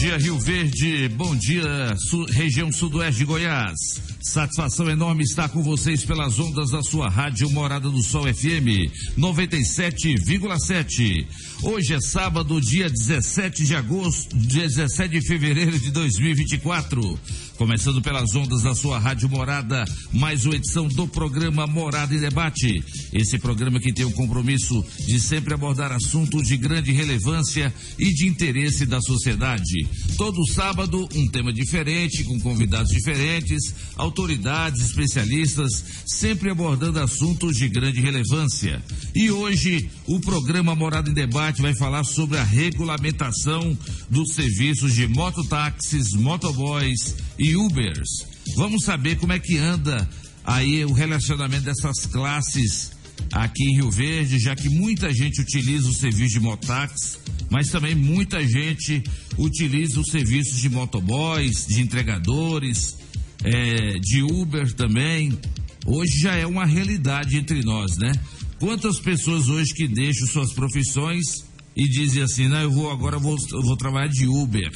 dia, Rio Verde. Bom dia, su região sudoeste de Goiás. Satisfação enorme estar com vocês pelas ondas da sua rádio Morada do Sol FM 97,7. Hoje é sábado, dia 17 de agosto, 17 de fevereiro de 2024. Começando pelas ondas da sua rádio Morada, mais uma edição do programa Morada em Debate. Esse programa que tem o compromisso de sempre abordar assuntos de grande relevância e de interesse da sociedade. Todo sábado, um tema diferente, com convidados diferentes, autoridades, especialistas, sempre abordando assuntos de grande relevância. E hoje, o programa Morada em Debate vai falar sobre a regulamentação dos serviços de mototáxis, motoboys e Ubers. Vamos saber como é que anda aí o relacionamento dessas classes aqui em Rio Verde, já que muita gente utiliza o serviço de motax, mas também muita gente utiliza os serviços de motoboys, de entregadores, é, de Uber também. Hoje já é uma realidade entre nós, né? Quantas pessoas hoje que deixam suas profissões e dizem assim, não, eu vou agora vou, vou trabalhar de Uber.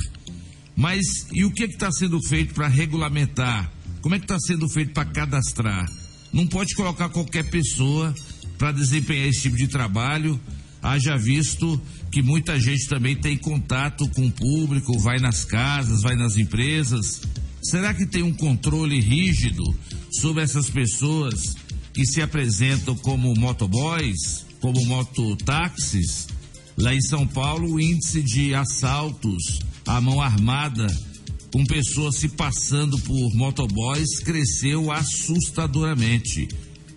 Mas e o que está sendo feito para regulamentar? Como é que está sendo feito para cadastrar? Não pode colocar qualquer pessoa para desempenhar esse tipo de trabalho. Haja visto que muita gente também tem contato com o público, vai nas casas, vai nas empresas. Será que tem um controle rígido sobre essas pessoas que se apresentam como motoboys, como mototáxis? Lá em São Paulo, o índice de assaltos à mão armada com pessoas se passando por motoboys cresceu assustadoramente.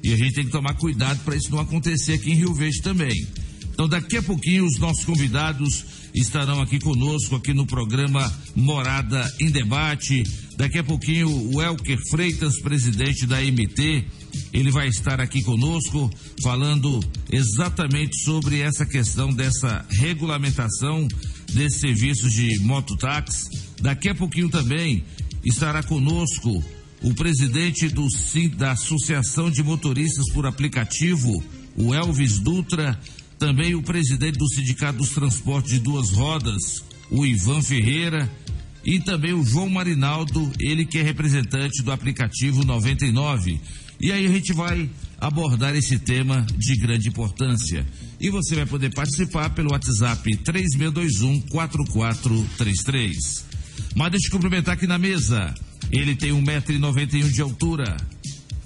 E a gente tem que tomar cuidado para isso não acontecer aqui em Rio Verde também. Então, daqui a pouquinho, os nossos convidados estarão aqui conosco, aqui no programa Morada em Debate. Daqui a pouquinho, o Elker Freitas, presidente da MT, ele vai estar aqui conosco falando exatamente sobre essa questão dessa regulamentação desses serviços de mototáxi. Daqui a pouquinho também estará conosco o presidente do, da Associação de Motoristas por Aplicativo, o Elvis Dutra, também o presidente do Sindicato dos Transportes de Duas Rodas, o Ivan Ferreira, e também o João Marinaldo, ele que é representante do aplicativo 99. E aí a gente vai abordar esse tema de grande importância. E você vai poder participar pelo WhatsApp 3621 4433. Mas deixa eu cumprimentar aqui na mesa. Ele tem 1,91m de altura.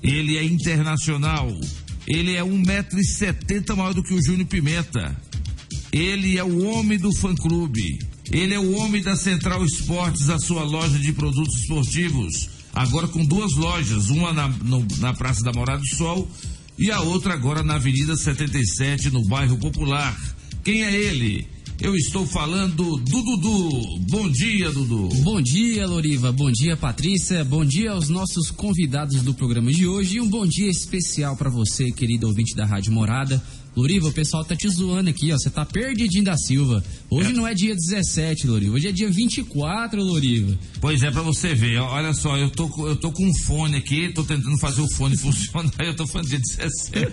Ele é internacional. Ele é 1,70m maior do que o Júnior Pimenta. Ele é o homem do fã-clube. Ele é o homem da Central Esportes, a sua loja de produtos esportivos. Agora com duas lojas, uma na, no, na Praça da Morada do Sol e a outra agora na Avenida 77, no bairro Popular. Quem é ele? Eu estou falando do Dudu. Bom dia, Dudu. Bom dia, Loriva. Bom dia, Patrícia. Bom dia aos nossos convidados do programa de hoje e um bom dia especial para você, querido ouvinte da Rádio Morada. Loriva, o pessoal tá te zoando aqui, ó. Você tá perdidinho da Silva. Hoje é. não é dia 17, Loriva. Hoje é dia 24, Loriva. Pois é, pra você ver. Olha só, eu tô, eu tô com um fone aqui, tô tentando fazer o fone funcionar. Eu tô falando dia 17.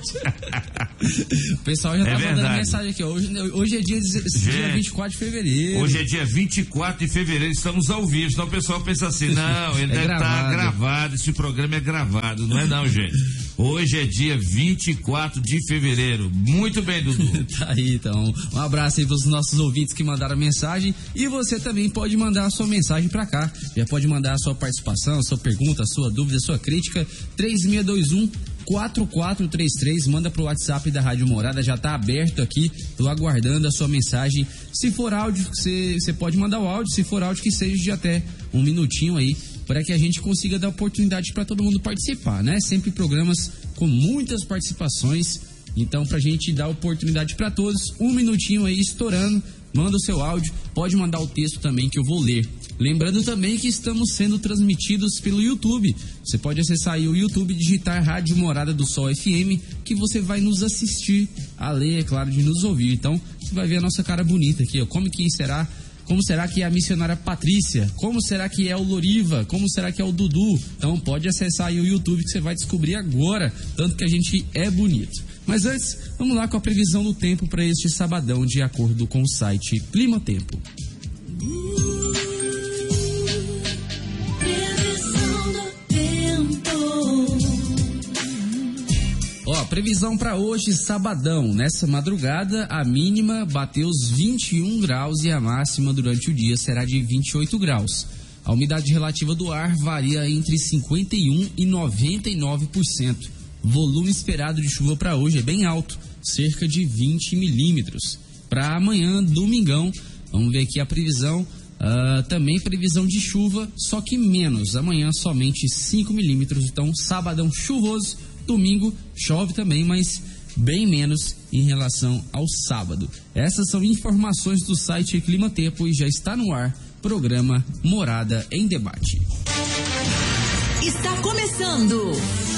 o pessoal já é tá verdade. mandando mensagem aqui, ó. Hoje, hoje é dia, dia 24 de fevereiro. Hoje é dia 24 de fevereiro, estamos ao vivo. Então o pessoal pensa assim: não, ele é deve estar tá gravado, esse programa é gravado. Não é, não, gente. Hoje é dia 24 de fevereiro. Muito bem, Dudu. tá aí, então. Um abraço aí pros nossos ouvintes que mandaram mensagem. E você também pode mandar a sua mensagem para cá. Já pode mandar a sua participação, a sua pergunta, a sua dúvida, a sua crítica. 3621 4433, manda pro WhatsApp da Rádio Morada, já tá aberto aqui, tô aguardando a sua mensagem. Se for áudio, você pode mandar o áudio, se for áudio que seja de até um minutinho aí, para que a gente consiga dar oportunidade para todo mundo participar, né? Sempre programas com muitas participações então, para a gente dar oportunidade para todos, um minutinho aí estourando, manda o seu áudio, pode mandar o texto também que eu vou ler. Lembrando também que estamos sendo transmitidos pelo YouTube. Você pode acessar aí o YouTube, digitar Rádio Morada do Sol FM, que você vai nos assistir, além, é claro, de nos ouvir. Então, você vai ver a nossa cara bonita aqui, ó. Como que será como será que é a missionária Patrícia? Como será que é o Loriva? Como será que é o Dudu? Então pode acessar aí o YouTube que você vai descobrir agora, tanto que a gente é bonito. Mas antes, vamos lá com a previsão do tempo para este sabadão, de acordo com o site Clima Tempo. Ó, previsão para hoje, sabadão. Nessa madrugada, a mínima bateu os 21 graus e a máxima durante o dia será de 28 graus. A umidade relativa do ar varia entre 51 e 99%. Volume esperado de chuva para hoje é bem alto, cerca de 20 milímetros. Para amanhã, domingão, vamos ver aqui a previsão. Uh, também previsão de chuva, só que menos. Amanhã somente 5 milímetros. Então, sabadão chuvoso Domingo chove também, mas bem menos em relação ao sábado. Essas são informações do site Clima Tempo e já está no ar programa Morada em Debate. Está começando.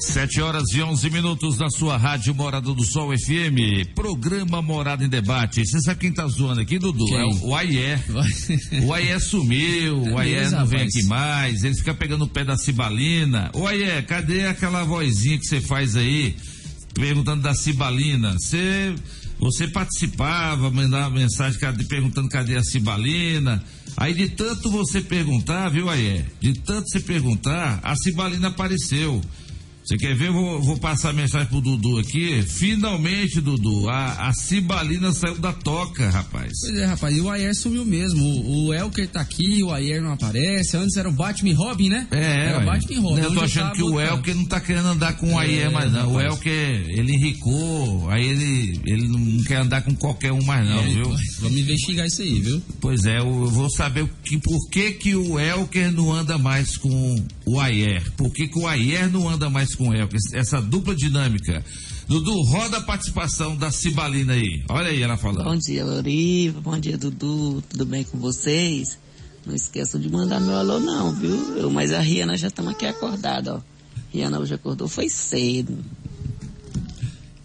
Sete horas e onze minutos na sua rádio Morada do Sol FM, programa Morada em Debate. Você sabe quem tá zoando aqui, Dudu? Quem? É o Aie. o Aie sumiu, é o Aie não vem aqui mais, ele fica pegando o pé da Cibalina. O Aie, cadê aquela vozinha que você faz aí, perguntando da Cibalina? Você, você participava, mandava mensagem perguntando cadê a Cibalina. Aí de tanto você perguntar, viu, Aie? De tanto você perguntar, a Cibalina apareceu. Você quer ver? Vou, vou passar a mensagem pro Dudu aqui. Finalmente, Dudu, a, a Cibalina saiu da toca, rapaz. Pois é, rapaz, e o Ayer sumiu mesmo. O, o Elker tá aqui, o Ayer não aparece. Antes era o Batman Robin, né? É, era o Batman Robin. Eu tô achando que o Elker não tá querendo andar com o Ayer é, mais, não. Rapaz. O Elker, ele enricou, aí ele, ele não quer andar com qualquer um mais, não, é, viu? Vamos investigar isso aí, viu? Pois é, eu vou saber que, por que, que o Elker não anda mais com o Ayer. Por que, que o Ayer não anda mais com com ela, essa dupla dinâmica. Dudu, roda a participação da Cibalina aí. Olha aí ela falando. Bom dia, Loriva. Bom dia, Dudu. Tudo bem com vocês? Não esqueçam de mandar meu alô não, viu? Eu, mas a Riana já estamos aqui acordada, ó. Riana hoje acordou, foi cedo.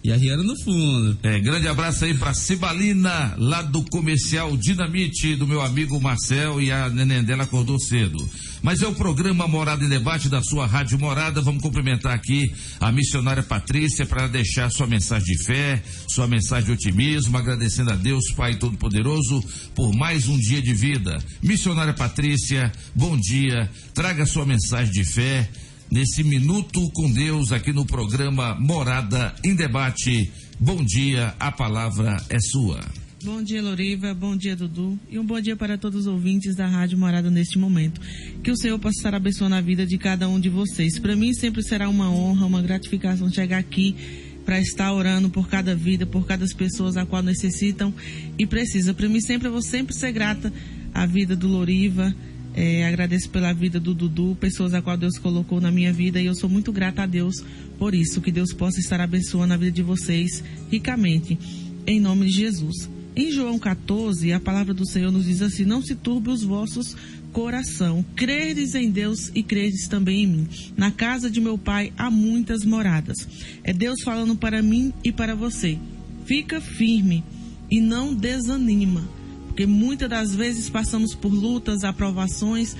E a Rihanna no fundo. É, grande abraço aí pra Cibalina, lá do comercial Dinamite, do meu amigo Marcel, e a neném dela acordou cedo. Mas é o programa Morada em Debate da sua Rádio Morada. Vamos cumprimentar aqui a missionária Patrícia para deixar sua mensagem de fé, sua mensagem de otimismo, agradecendo a Deus, Pai Todo-Poderoso, por mais um dia de vida. Missionária Patrícia, bom dia. Traga sua mensagem de fé nesse Minuto com Deus aqui no programa Morada em Debate. Bom dia, a palavra é sua. Bom dia, Loriva. Bom dia, Dudu. E um bom dia para todos os ouvintes da Rádio Morada neste momento. Que o Senhor possa estar abençoando a vida de cada um de vocês. Para mim sempre será uma honra, uma gratificação chegar aqui para estar orando por cada vida, por cada pessoa a qual necessitam e precisa. Para mim sempre eu vou sempre ser grata à vida do Loriva, é, agradeço pela vida do Dudu, pessoas a qual Deus colocou na minha vida e eu sou muito grata a Deus por isso. Que Deus possa estar abençoando a vida de vocês ricamente, em nome de Jesus. Em João 14, a palavra do Senhor nos diz assim: Não se turbe os vossos coração. Credes em Deus e credes também em mim. Na casa de meu pai há muitas moradas. É Deus falando para mim e para você. Fica firme e não desanima porque muitas das vezes passamos por lutas, aprovações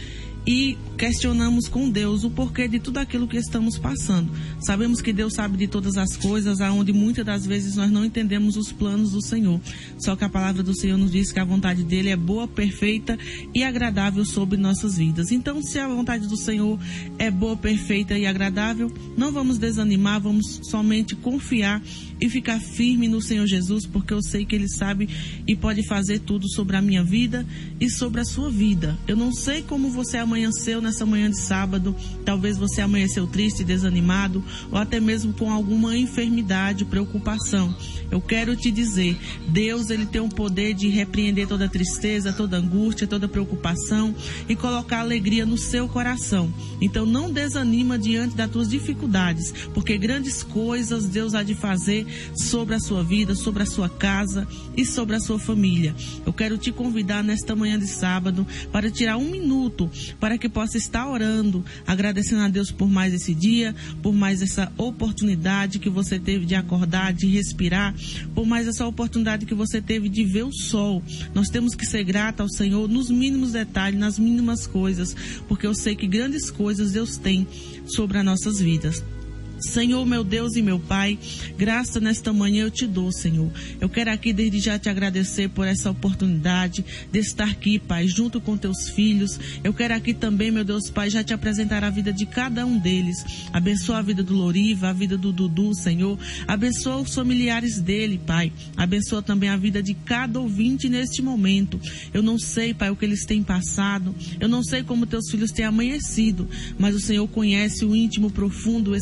e questionamos com Deus o porquê de tudo aquilo que estamos passando. Sabemos que Deus sabe de todas as coisas, aonde muitas das vezes nós não entendemos os planos do Senhor. Só que a palavra do Senhor nos diz que a vontade dele é boa, perfeita e agradável sobre nossas vidas. Então, se a vontade do Senhor é boa, perfeita e agradável, não vamos desanimar, vamos somente confiar e ficar firme no Senhor Jesus, porque eu sei que ele sabe e pode fazer tudo sobre a minha vida e sobre a sua vida. Eu não sei como você amanheceu nessa manhã de sábado. Talvez você amanheceu triste, desanimado ou até mesmo com alguma enfermidade, preocupação. Eu quero te dizer, Deus ele tem o poder de repreender toda tristeza, toda angústia, toda preocupação e colocar alegria no seu coração. Então não desanima diante das tuas dificuldades, porque grandes coisas Deus há de fazer sobre a sua vida, sobre a sua casa e sobre a sua família. Eu quero te convidar nesta manhã de sábado para tirar um minuto para que possa estar orando, agradecendo a Deus por mais esse dia, por mais essa oportunidade que você teve de acordar, de respirar, por mais essa oportunidade que você teve de ver o sol. Nós temos que ser grata ao Senhor nos mínimos detalhes, nas mínimas coisas, porque eu sei que grandes coisas Deus tem sobre as nossas vidas. Senhor, meu Deus e meu Pai, graça nesta manhã eu te dou, Senhor. Eu quero aqui desde já te agradecer por essa oportunidade de estar aqui, Pai, junto com teus filhos. Eu quero aqui também, meu Deus, Pai, já te apresentar a vida de cada um deles. Abençoa a vida do Loriva, a vida do Dudu, Senhor. Abençoa os familiares dele, Pai. Abençoa também a vida de cada ouvinte neste momento. Eu não sei, Pai, o que eles têm passado. Eu não sei como teus filhos têm amanhecido, mas o Senhor conhece o íntimo profundo, o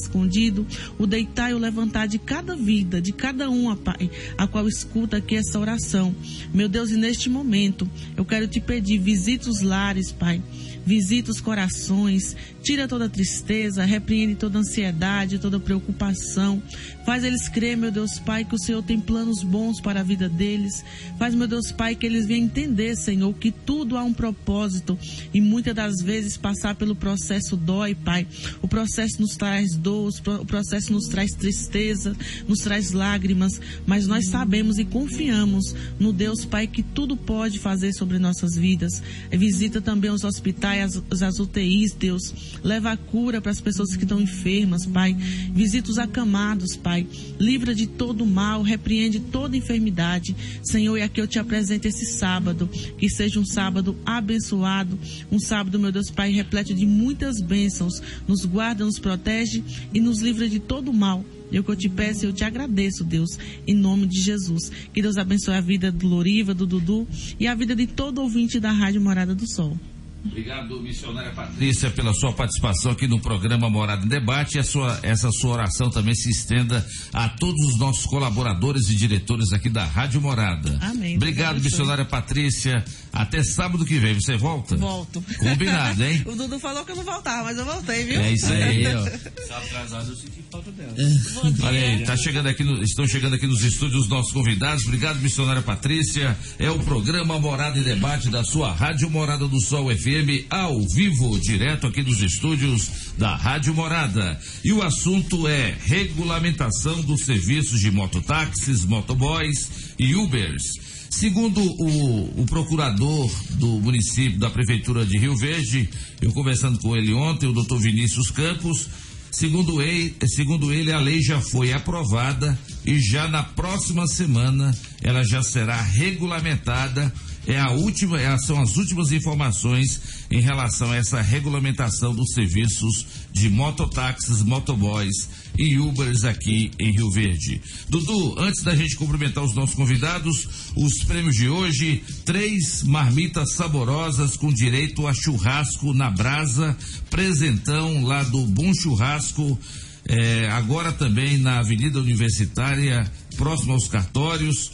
o deitar e o levantar de cada vida, de cada uma, Pai, a qual escuta aqui essa oração. Meu Deus, e neste momento, eu quero te pedir, visite os lares, Pai visita os corações, tira toda tristeza, repreende toda ansiedade, toda preocupação. Faz eles crer, meu Deus Pai, que o Senhor tem planos bons para a vida deles. Faz, meu Deus Pai, que eles venham entender, Senhor, que tudo há um propósito e muitas das vezes passar pelo processo dói, Pai. O processo nos traz dor, o processo nos traz tristeza, nos traz lágrimas, mas nós sabemos e confiamos no Deus Pai que tudo pode fazer sobre nossas vidas. Visita também os hospitais Pai, as, as UTIs, Deus. Leva a cura para as pessoas que estão enfermas, Pai. Visita os acamados, Pai. Livra de todo mal, repreende toda enfermidade. Senhor, e aqui eu te apresento esse sábado. Que seja um sábado abençoado. Um sábado, meu Deus, Pai, repleto de muitas bênçãos. Nos guarda, nos protege e nos livra de todo mal. Eu que eu te peço, eu te agradeço, Deus, em nome de Jesus. Que Deus abençoe a vida do Loriva, do Dudu e a vida de todo ouvinte da Rádio Morada do Sol. Obrigado, missionária Patrícia, pela sua participação aqui no programa Morada em Debate. E sua, essa sua oração também se estenda a todos os nossos colaboradores e diretores aqui da Rádio Morada. Amém. Obrigado, missionária Patrícia. Até sábado que vem. Você volta? Volto. Combinado, hein? o Dudu falou que eu não voltava, mas eu voltei, viu? É isso aí, ó. Tá atrasado, eu senti falta dela. Olha aí, tá chegando aqui no, estão chegando aqui nos estúdios os nossos convidados. Obrigado, missionária Patrícia. É o programa Morada em Debate da sua Rádio Morada do Sol FM FM ao vivo, direto aqui dos estúdios da Rádio Morada. E o assunto é regulamentação dos serviços de mototáxis, motoboys e Ubers. Segundo o, o, procurador do município, da Prefeitura de Rio Verde, eu conversando com ele ontem, o doutor Vinícius Campos, segundo ele, segundo ele, a lei já foi aprovada e já na próxima semana ela já será regulamentada é a última, é, são as últimas informações em relação a essa regulamentação dos serviços de mototáxis, motoboys e Ubers aqui em Rio Verde. Dudu, antes da gente cumprimentar os nossos convidados, os prêmios de hoje, três marmitas saborosas com direito a churrasco na brasa, presentão lá do Bom Churrasco, é, agora também na Avenida Universitária, próximo aos cartórios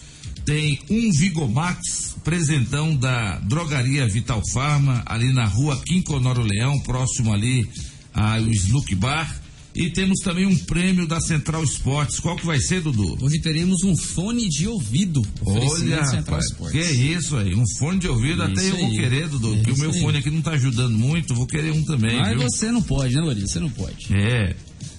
tem um Vigomax, presentão da Drogaria Vital Farma, ali na rua Quinconoro Leão, próximo ali ao Snook Bar. E temos também um prêmio da Central Esportes. Qual que vai ser, Dudu? Hoje teremos um fone de ouvido. Olha, rapaz, que é isso aí, um fone de ouvido. Até eu vou querer, Dudu, é que o meu aí. fone aqui não está ajudando muito, vou querer um também. Mas viu? você não pode, né, Lourinho? Você não pode. É,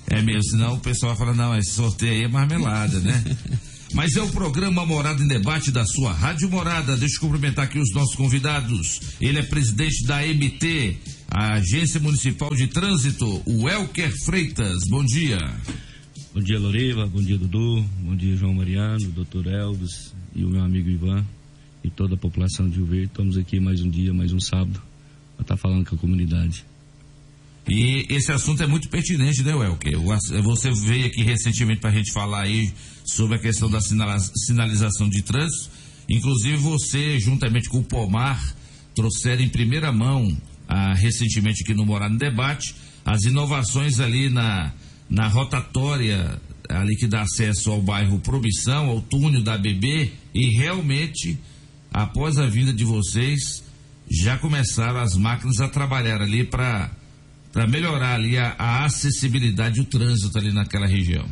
é mesmo, senão o pessoal vai falar, não, esse sorteio aí é marmelada, né? Mas é o programa Morada em Debate da sua Rádio Morada. Deixa eu cumprimentar aqui os nossos convidados. Ele é presidente da MT, a Agência Municipal de Trânsito, o Elker Freitas. Bom dia. Bom dia, Loriva. Bom dia, Dudu. Bom dia, João Mariano, doutor Elvis e o meu amigo Ivan e toda a população de Rio. Estamos aqui mais um dia, mais um sábado, para estar tá falando com a comunidade. E esse assunto é muito pertinente, né, Welker? Você veio aqui recentemente para a gente falar aí sobre a questão da sinalização de trânsito. Inclusive você, juntamente com o Pomar, trouxeram em primeira mão, ah, recentemente aqui no Morar no Debate, as inovações ali na, na rotatória ali que dá acesso ao bairro Promissão, ao túnel da BB, e realmente, após a vinda de vocês, já começaram as máquinas a trabalhar ali para para melhorar ali a, a acessibilidade e o trânsito ali naquela região.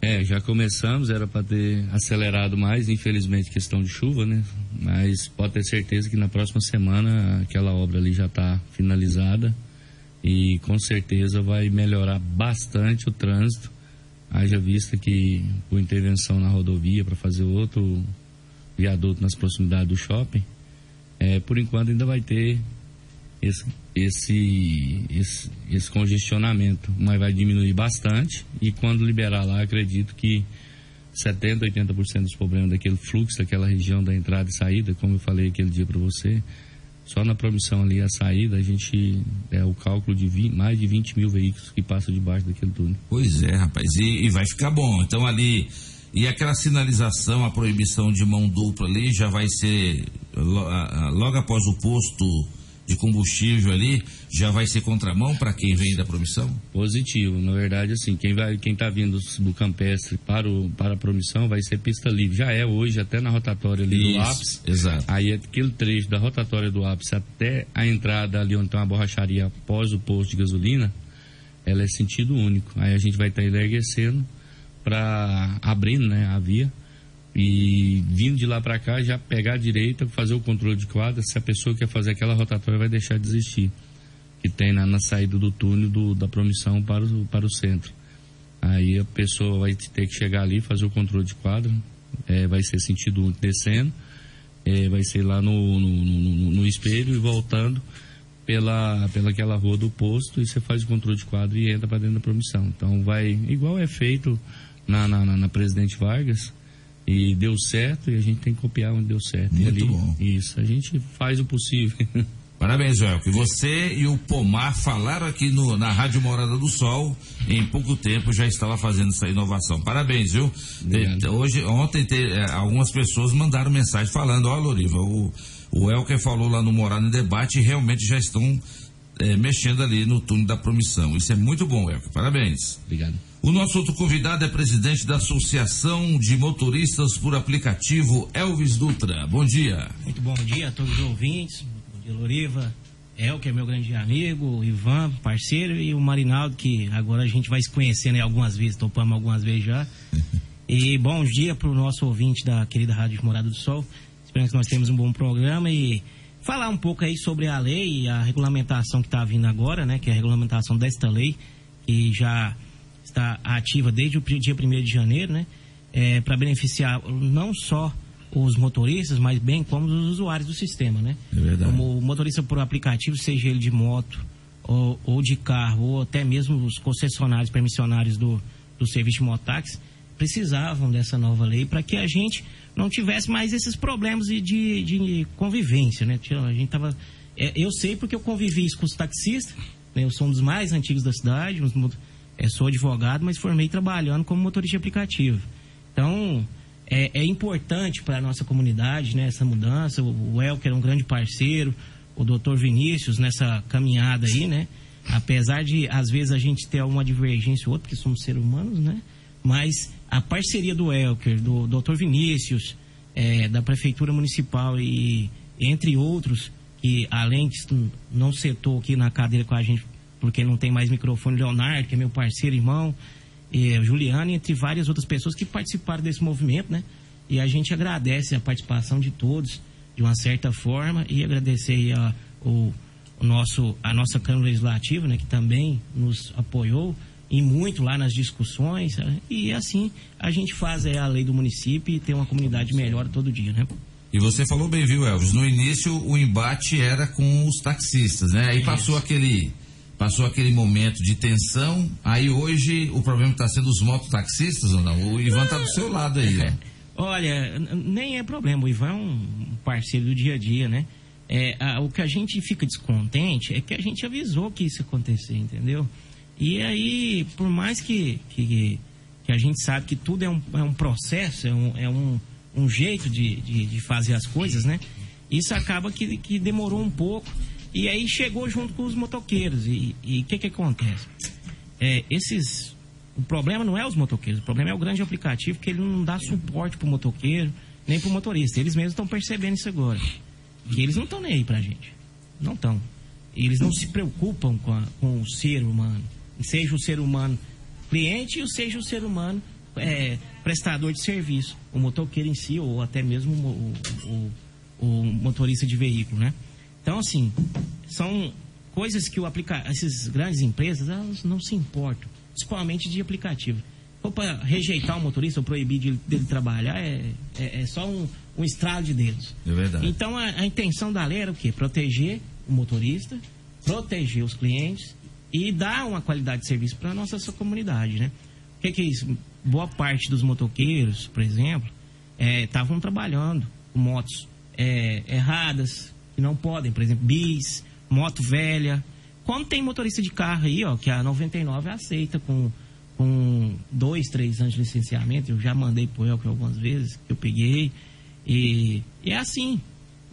É, já começamos, era para ter acelerado mais, infelizmente questão de chuva, né? Mas pode ter certeza que na próxima semana aquela obra ali já está finalizada e com certeza vai melhorar bastante o trânsito. Haja vista que por intervenção na rodovia para fazer outro viaduto nas proximidades do shopping, é, por enquanto ainda vai ter esse, esse, esse, esse congestionamento, mas vai diminuir bastante e quando liberar lá, acredito que 70, 80% dos problemas daquele fluxo, daquela região da entrada e saída, como eu falei aquele dia para você, só na promissão ali, a saída, a gente é o cálculo de 20, mais de 20 mil veículos que passam debaixo daquele túnel. Pois é, rapaz, e, e vai ficar bom. Então ali, e aquela sinalização, a proibição de mão dupla ali já vai ser logo após o posto de combustível ali, já vai ser contramão para quem vem da promissão? Positivo, na verdade, assim, quem vai, quem está vindo do campestre para, o, para a promissão vai ser pista livre. Já é hoje, até na rotatória ali Isso, do ápice. Exato. Aí aquele trecho da rotatória do ápice até a entrada ali onde tem uma borracharia após o posto de gasolina, ela é sentido único. Aí a gente vai estar tá enverguecendo para abrindo né, a via e vindo de lá para cá já pegar a direita, fazer o controle de quadra, se a pessoa quer fazer aquela rotatória vai deixar de existir, que tem na, na saída do túnel do, da promissão para o, para o centro. Aí a pessoa vai ter que chegar ali, fazer o controle de quadra, é, vai ser sentido descendo, é, vai ser lá no, no, no, no, espelho e voltando pela, pela aquela rua do posto e você faz o controle de quadro e entra para dentro da promissão. Então vai, igual é feito na, na, na Presidente Vargas, e deu certo e a gente tem que copiar onde deu certo. Muito ali, bom. Isso, a gente faz o possível. Parabéns, Joel. Que você e o Pomar falaram aqui no, na Rádio Morada do Sol. Em pouco tempo já estava fazendo essa inovação. Parabéns, viu? Hoje, ontem, te, é, algumas pessoas mandaram mensagem falando: Ó, Loriva, o, o Elker falou lá no Morada em Debate e realmente já estão é, mexendo ali no túnel da promissão. Isso é muito bom, Elker. Parabéns. Obrigado. O nosso outro convidado é presidente da Associação de Motoristas por Aplicativo, Elvis Dutra. Bom dia. Muito bom dia a todos os ouvintes. Bom dia, Loriva. El, que é meu grande amigo, o Ivan, parceiro, e o Marinaldo, que agora a gente vai se conhecendo algumas vezes, topamos algumas vezes já. e bom dia para o nosso ouvinte da querida Rádio Morada do Sol. Esperamos que nós temos um bom programa e falar um pouco aí sobre a lei e a regulamentação que está vindo agora, né? Que é a regulamentação desta lei, que já está ativa desde o dia 1 de janeiro, né? É, para beneficiar não só os motoristas, mas bem como os usuários do sistema, né? É verdade. Como o motorista por aplicativo, seja ele de moto ou, ou de carro, ou até mesmo os concessionários permissionários do, do serviço de mototáxi, precisavam dessa nova lei para que a gente não tivesse mais esses problemas de, de, de convivência, né? A gente tava... É, eu sei porque eu convivi isso com os taxistas, né? Eu sou um dos mais antigos da cidade, uns é, sou advogado, mas formei trabalhando como motorista de aplicativo. Então, é, é importante para a nossa comunidade né, essa mudança. O, o Elker é um grande parceiro, o doutor Vinícius nessa caminhada aí, né? Apesar de, às vezes, a gente ter uma divergência ou outra, porque somos seres humanos, né? Mas a parceria do Elker, do doutor Vinícius, é, da Prefeitura Municipal e entre outros, que além de não setou aqui na cadeira com a gente porque não tem mais microfone, Leonardo, que é meu parceiro, irmão, e Juliano, entre várias outras pessoas que participaram desse movimento, né? E a gente agradece a participação de todos, de uma certa forma, e agradecer a, o, o nosso, a nossa Câmara Legislativa, né? Que também nos apoiou e muito lá nas discussões, né? e assim a gente faz é, a lei do município e tem uma comunidade melhor todo dia, né? E você falou bem, viu, Elvis? No início o embate era com os taxistas, né? Aí passou aquele passou aquele momento de tensão, aí hoje o problema está sendo os mototaxistas ou não? O Ivan está do seu lado aí, né? Olha, nem é problema, o Ivan é um parceiro do dia a dia, né? É, a, o que a gente fica descontente é que a gente avisou que isso ia acontecer, entendeu? E aí, por mais que, que, que a gente sabe que tudo é um, é um processo, é um, é um, um jeito de, de, de fazer as coisas, né? Isso acaba que, que demorou um pouco. E aí chegou junto com os motoqueiros. E o que que acontece? É, esses... O problema não é os motoqueiros, o problema é o grande aplicativo que ele não dá suporte pro motoqueiro, nem pro motorista. Eles mesmos estão percebendo isso agora. Que eles não estão nem aí pra gente. Não estão. Eles não se preocupam com, a, com o ser humano. Seja o ser humano cliente ou seja o ser humano é, prestador de serviço, o motoqueiro em si, ou até mesmo o, o, o motorista de veículo, né? Então, assim, são coisas que o aplica essas grandes empresas elas não se importam, principalmente de aplicativo. Ou para rejeitar o motorista ou proibir de, dele trabalhar é, é, é só um, um estralo de dedos. É verdade. Então a, a intenção da lei era o quê? Proteger o motorista, proteger os clientes e dar uma qualidade de serviço para a nossa comunidade, né? O que, que, é isso? Boa parte dos motoqueiros, por exemplo, estavam é, trabalhando com motos é, erradas, que não podem, por exemplo, bis, moto velha. Quando tem motorista de carro aí, ó, que a 99 aceita com, com dois, três anos de licenciamento, eu já mandei pro Elke algumas vezes, que eu peguei, e, e é assim.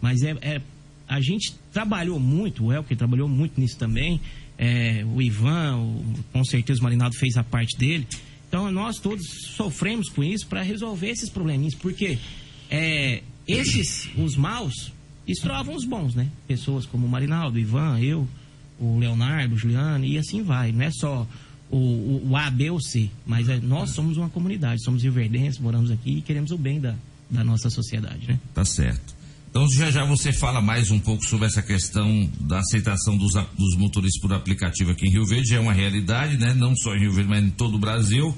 Mas é, é, a gente trabalhou muito, o Elke trabalhou muito nisso também, é, o Ivan, o, com certeza o Marinaldo fez a parte dele. Então nós todos sofremos com isso para resolver esses probleminhas, porque é, esses, os maus, estrovam os bons, né? Pessoas como o Marinaldo, o Ivan, eu, o Leonardo, o Juliano, e assim vai. Não é só o, o, o A, B ou C, mas é, nós somos uma comunidade, somos rioverdenses, moramos aqui e queremos o bem da, da nossa sociedade, né? Tá certo. Então já já você fala mais um pouco sobre essa questão da aceitação dos, dos motoristas por aplicativo aqui em Rio Verde, é uma realidade, né? Não só em Rio Verde, mas em todo o Brasil.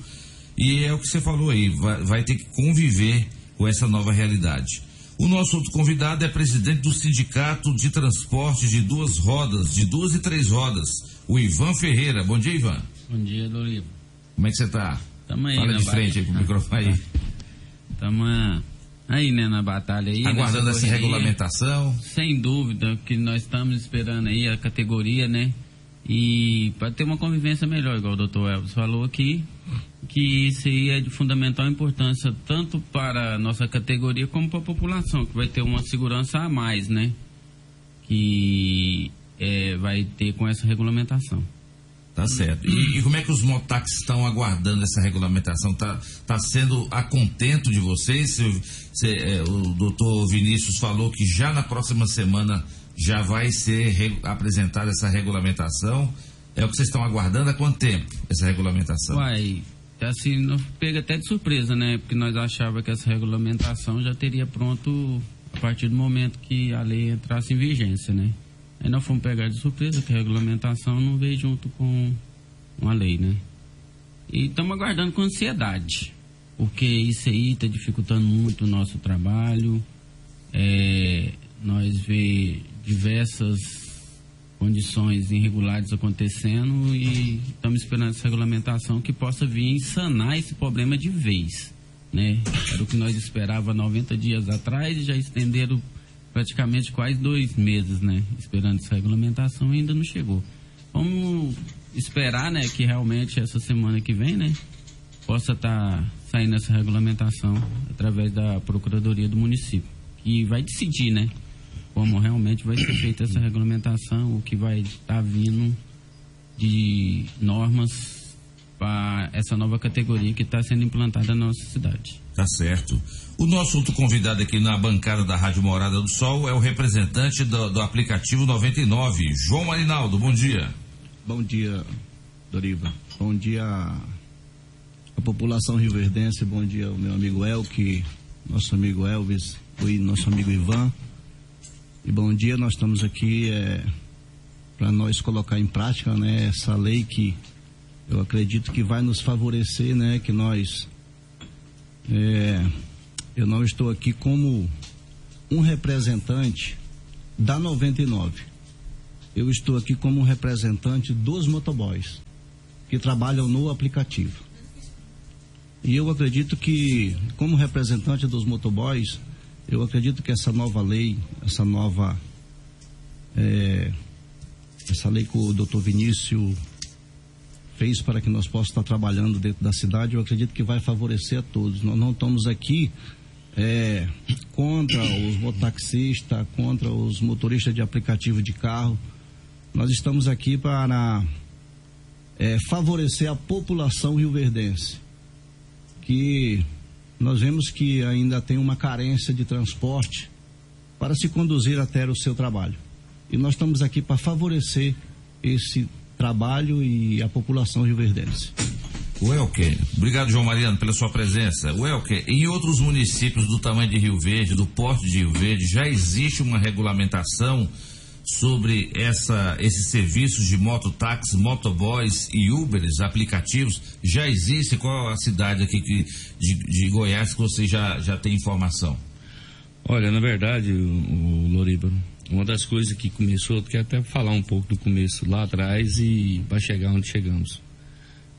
E é o que você falou aí, vai, vai ter que conviver com essa nova realidade. O nosso outro convidado é presidente do Sindicato de Transporte de Duas Rodas, de duas e três rodas, o Ivan Ferreira. Bom dia, Ivan. Bom dia, Doriva. Como é que você está? Tamo aí, Fala na de frente aí pro microfone aí. Tamo aí, né, na batalha aí. Aguardando essa regulamentação. Sem dúvida, que nós estamos esperando aí a categoria, né? E para ter uma convivência melhor, igual o doutor Elvis falou aqui, que isso aí é de fundamental importância tanto para a nossa categoria como para a população, que vai ter uma segurança a mais, né? Que é, vai ter com essa regulamentação. Tá certo. E, e, como é que os motaxis estão aguardando essa regulamentação? Tá, tá sendo a contento de vocês? Se, se, é, o doutor Vinícius falou que já na próxima semana já vai ser re, apresentada essa regulamentação. É o que vocês estão aguardando há quanto tempo, essa regulamentação? Uai, assim, não pega até de surpresa, né? Porque nós achávamos que essa regulamentação já teria pronto a partir do momento que a lei entrasse em vigência, né? Aí nós fomos pegar de surpresa que a regulamentação não veio junto com uma lei, né? E estamos aguardando com ansiedade, porque isso aí está dificultando muito o nosso trabalho. É, nós vê diversas condições irregulares acontecendo e estamos esperando essa regulamentação que possa vir sanar esse problema de vez. Né? Era o que nós esperava 90 dias atrás e já estenderam praticamente quase dois meses, né? Esperando essa regulamentação e ainda não chegou. Vamos esperar, né, que realmente essa semana que vem, né, possa estar tá saindo essa regulamentação através da Procuradoria do município, que vai decidir, né, como realmente vai ser feita essa regulamentação, o que vai estar vindo de normas para essa nova categoria que está sendo implantada na nossa cidade. Tá certo. O nosso outro convidado aqui na bancada da Rádio Morada do Sol é o representante do, do aplicativo 99, João Marinaldo. Bom dia. Bom dia, Doriva. Bom dia a população rioverdense. Bom dia ao meu amigo Elke, nosso amigo Elvis e nosso amigo Ivan. E bom dia, nós estamos aqui é, para nós colocar em prática né, essa lei que eu acredito que vai nos favorecer, né? Que nós. É, eu não estou aqui como um representante da 99. Eu estou aqui como um representante dos motoboys que trabalham no aplicativo. E eu acredito que, como representante dos motoboys, eu acredito que essa nova lei, essa nova. É, essa lei que o doutor Vinícius fez para que nós possamos estar trabalhando dentro da cidade, eu acredito que vai favorecer a todos. Nós não estamos aqui é, contra os mototaxistas, contra os motoristas de aplicativo de carro. Nós estamos aqui para é, favorecer a população rioverdense, que nós vemos que ainda tem uma carência de transporte para se conduzir até o seu trabalho. E nós estamos aqui para favorecer esse trabalho e a população rioverdense. O Elker, obrigado João Mariano pela sua presença. O Elker, em outros municípios do tamanho de Rio Verde, do porte de Rio Verde, já existe uma regulamentação sobre essa, esses serviços de mototáxi, motoboys e Ubers, aplicativos? Já existe? Qual a cidade aqui que, de, de Goiás que você já, já tem informação? Olha, na verdade, o, o Loriba, uma das coisas que começou, eu quero até falar um pouco do começo lá atrás e para chegar onde chegamos.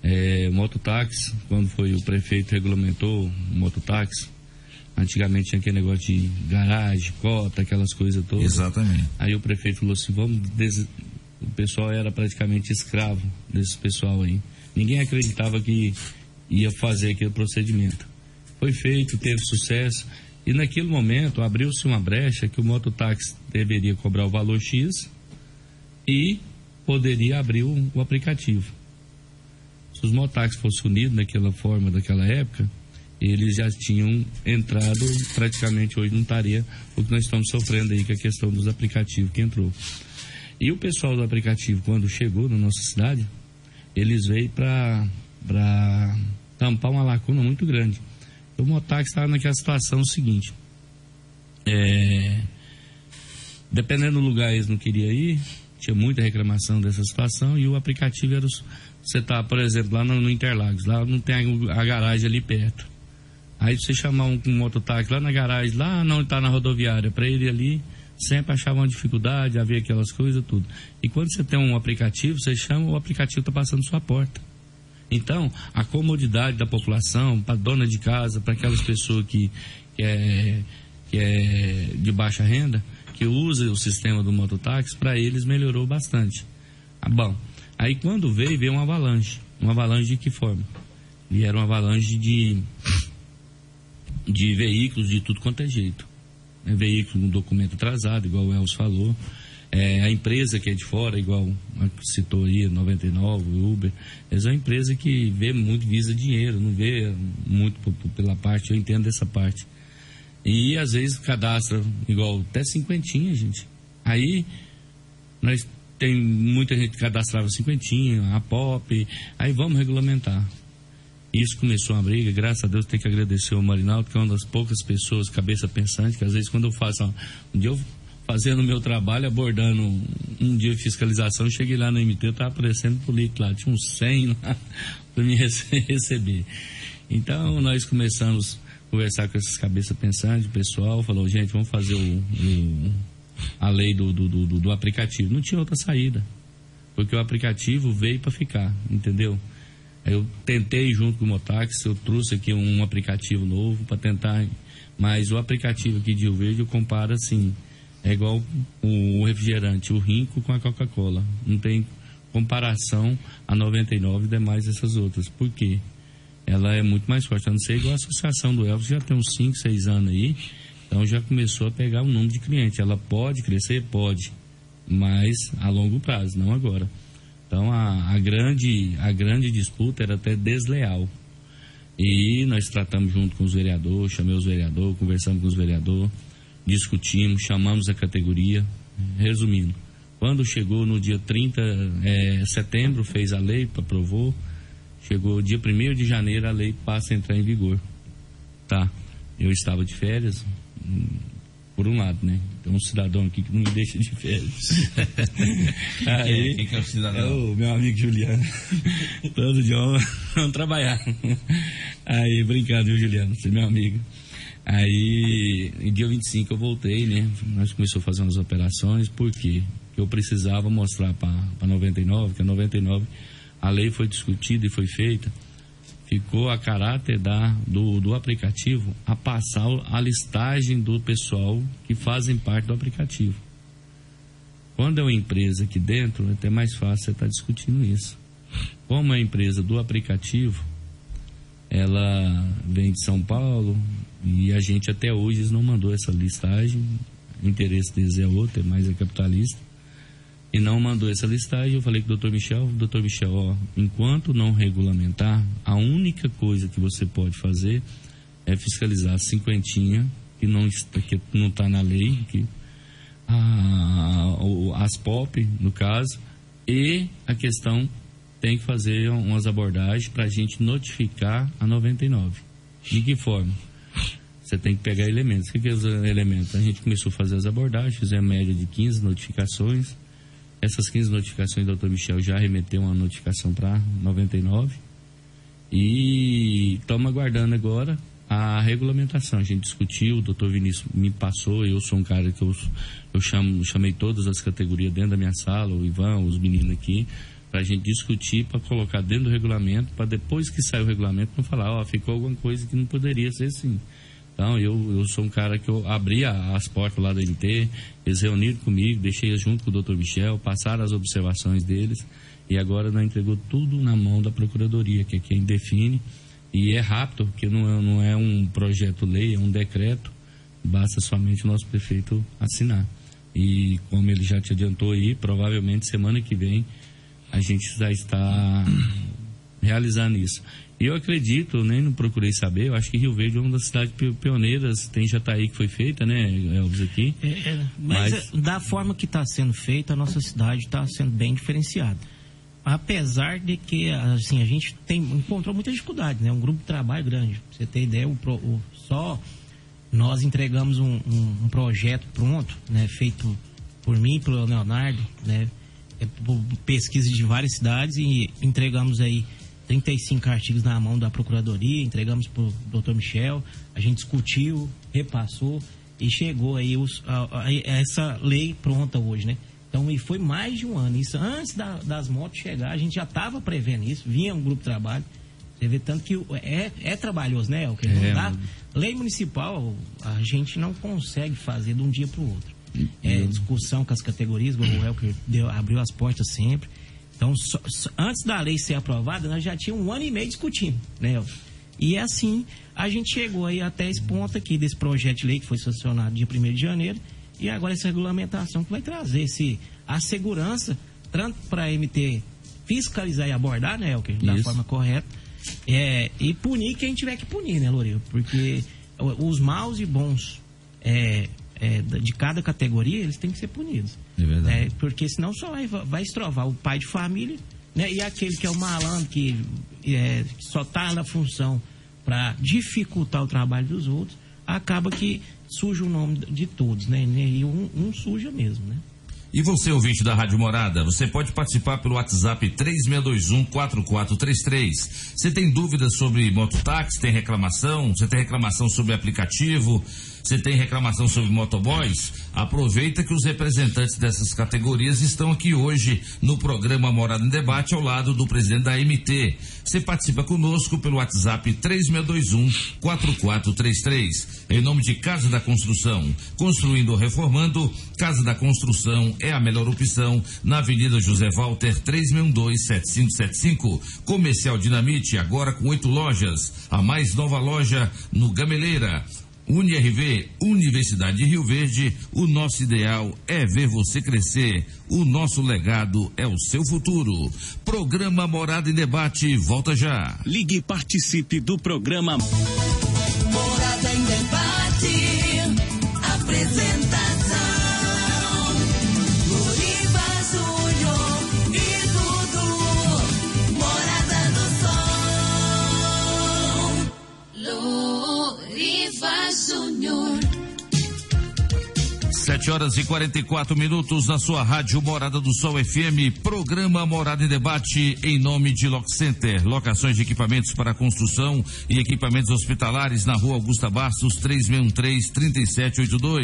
É, mototáxi, quando foi o prefeito regulamentou o mototáxi, antigamente tinha aquele negócio de garagem, cota, aquelas coisas todas. Exatamente. Aí o prefeito falou assim, vamos des... o pessoal era praticamente escravo desse pessoal aí. Ninguém acreditava que ia fazer aquele procedimento. Foi feito, teve sucesso e naquele momento abriu-se uma brecha que o mototáxi deveria cobrar o valor X e poderia abrir o, o aplicativo. Se os mototáxis fossem unidos daquela forma, daquela época, eles já tinham entrado, praticamente hoje não estaria o que nós estamos sofrendo aí, com a questão dos aplicativos que entrou. E o pessoal do aplicativo, quando chegou na nossa cidade, eles veio para tampar uma lacuna muito grande. O mototáxi estava naquela situação seguinte. É, dependendo do lugar eles não queriam ir, tinha muita reclamação dessa situação e o aplicativo era. Você está, por exemplo, lá no, no, Interlagos, lá não tem a, a, garagem ali perto. Aí você chamar um, um mototáxi lá na garagem, lá não está na rodoviária, para ele ali, sempre achava uma dificuldade, havia aquelas coisas, tudo. E quando você tem um aplicativo, você chama, o aplicativo está passando sua porta. Então, a comodidade da população, para dona de casa, para aquelas pessoas que, que, é, que é de baixa renda, que usa o sistema do mototáxi, para eles melhorou bastante. Ah, bom, aí quando veio, veio uma avalanche. Uma avalanche de que forma? E era uma avalanche de, de veículos de tudo quanto é jeito. É veículo com documento atrasado, igual o Elcio falou. É, a empresa que é de fora, igual a citou aí, 99, Uber, é uma empresa que vê muito, visa dinheiro, não vê muito pela parte, eu entendo essa parte. E às vezes cadastra igual até cinquentinha, gente. Aí nós tem muita gente que cadastrava cinquentinha, a pop, aí vamos regulamentar. Isso começou uma briga, graças a Deus tem que agradecer ao Marinaldo, que é uma das poucas pessoas, cabeça pensante, que às vezes quando eu faço, um dia eu fazendo o meu trabalho, abordando um dia de fiscalização, cheguei lá no MT, estava aparecendo político lá, tinha uns 100 lá para me receber. Então, nós começamos a conversar com essas cabeças pensantes, o pessoal falou, gente, vamos fazer o, o a lei do, do, do, do aplicativo. Não tinha outra saída, porque o aplicativo veio para ficar, entendeu? Eu tentei junto com o Motax, eu trouxe aqui um aplicativo novo para tentar, mas o aplicativo aqui de Rio Verde eu comparo assim, é igual o refrigerante, o Rinco com a Coca-Cola. Não tem comparação a 99 e demais essas outras. Por quê? Ela é muito mais forte. A não ser igual a associação do Elvis, já tem uns 5, 6 anos aí. Então já começou a pegar um número de clientes. Ela pode crescer? Pode. Mas a longo prazo, não agora. Então a, a, grande, a grande disputa era até desleal. E nós tratamos junto com os vereadores, chamei os vereadores, conversamos com os vereadores discutimos, chamamos a categoria. Resumindo, quando chegou no dia 30 é, setembro, fez a lei, aprovou. Chegou dia 1 de janeiro, a lei passa a entrar em vigor. Tá. Eu estava de férias, por um lado, né? Tem um cidadão aqui que não me deixa de férias. Aí, Quem que é o cidadão? É o meu amigo Juliano. Todo dia vamos trabalhar. Aí, obrigado, viu, Juliano? Você é meu amigo. Aí, em dia 25 eu voltei, né? Nós começamos a fazer umas operações, por quê? Porque eu precisava mostrar para 99, que a 99, a lei foi discutida e foi feita, ficou a caráter da, do, do aplicativo a passar a listagem do pessoal que fazem parte do aplicativo. Quando é uma empresa aqui dentro, é até mais fácil você estar tá discutindo isso. Como é a empresa do aplicativo, ela vem de São Paulo, e a gente até hoje não mandou essa listagem. O interesse deles é outro, é mais é capitalista. E não mandou essa listagem. Eu falei com o doutor Michel, doutor Michel, ó, enquanto não regulamentar, a única coisa que você pode fazer é fiscalizar a cinquentinha, que não está, que não está na lei, que a, as POP, no caso, e a questão tem que fazer umas abordagens para a gente notificar a 99. De que forma? Você tem que pegar elementos. O que, que é os elementos? A gente começou a fazer as abordagens, fizemos média de 15 notificações. Essas 15 notificações, o doutor Michel já remeteu uma notificação para 99. E estamos aguardando agora a regulamentação. A gente discutiu, o doutor Vinícius me passou, eu sou um cara que eu, eu chamo, chamei todas as categorias dentro da minha sala, o Ivan, os meninos aqui, para a gente discutir, para colocar dentro do regulamento, para depois que sair o regulamento, não falar, ó, ficou alguma coisa que não poderia ser assim. Então, eu, eu sou um cara que eu abri as portas lá da MT, eles reuniram comigo, deixei junto com o doutor Michel, passaram as observações deles, e agora nós entregou tudo na mão da Procuradoria, que é quem define, e é rápido, porque não é, não é um projeto-lei, é um decreto, basta somente o nosso prefeito assinar. E como ele já te adiantou aí, provavelmente semana que vem a gente já está realizando isso. Eu acredito, nem não procurei saber, eu acho que Rio Verde é uma das cidades pioneiras, tem Jataí que foi feita, né, Elvis, aqui. É, é, mas, mas, é, da forma que está sendo feita, a nossa cidade está sendo bem diferenciada. Apesar de que, assim, a gente tem, encontrou muita dificuldade, né, um grupo de trabalho grande. Pra você ter ideia, o, o só nós entregamos um, um, um, projeto pronto, né, feito por mim, pelo Leonardo, né, é, pesquisa de várias cidades e entregamos aí 35 artigos na mão da Procuradoria, entregamos para o doutor Michel, a gente discutiu, repassou e chegou aí os, a, a, essa lei pronta hoje, né? Então, e foi mais de um ano. Isso antes da, das motos chegar, a gente já estava prevendo isso, vinha um grupo de trabalho. Você vê tanto que é, é trabalhoso, né? O que é, dá. Lei municipal, a gente não consegue fazer de um dia para o outro. É, discussão com as categorias, o Elker deu, abriu as portas sempre. Então, so, antes da lei ser aprovada, nós já tínhamos um ano e meio discutindo, né? E assim, a gente chegou aí até esse ponto aqui desse projeto de lei que foi sancionado dia 1 de janeiro, e agora essa regulamentação que vai trazer esse, a segurança, tanto para a MT fiscalizar e abordar, né, Elker, da forma correta, é, e punir quem tiver que punir, né, Loureiro? Porque os maus e bons é, é, de cada categoria, eles têm que ser punidos. É verdade. É, porque senão só vai, vai estrovar o pai de família, né? E aquele que é o malandro, que, é, que só está na função para dificultar o trabalho dos outros, acaba que suja o nome de todos, né? E um, um suja mesmo, né? E você, ouvinte da Rádio Morada, você pode participar pelo WhatsApp 3621-4433. Você tem dúvidas sobre mototáxi, tem reclamação? Você tem reclamação sobre aplicativo? Você tem reclamação sobre motoboys? Aproveita que os representantes dessas categorias estão aqui hoje no programa Morada em Debate ao lado do presidente da MT. Você participa conosco pelo WhatsApp 3621 4433. Em nome de Casa da Construção, construindo ou reformando, Casa da Construção é a melhor opção na Avenida José Walter 3612 7575. Comercial Dinamite agora com oito lojas. A mais nova loja no Gameleira. UniRV, Universidade de Rio Verde, o nosso ideal é ver você crescer. O nosso legado é o seu futuro. Programa Morada em Debate, volta já. Ligue e participe do programa 7 horas e 44 minutos na sua rádio Morada do Sol FM, programa Morada em Debate em nome de Lock Center, locações de equipamentos para construção e equipamentos hospitalares na rua Augusta Bastos 3613-3782.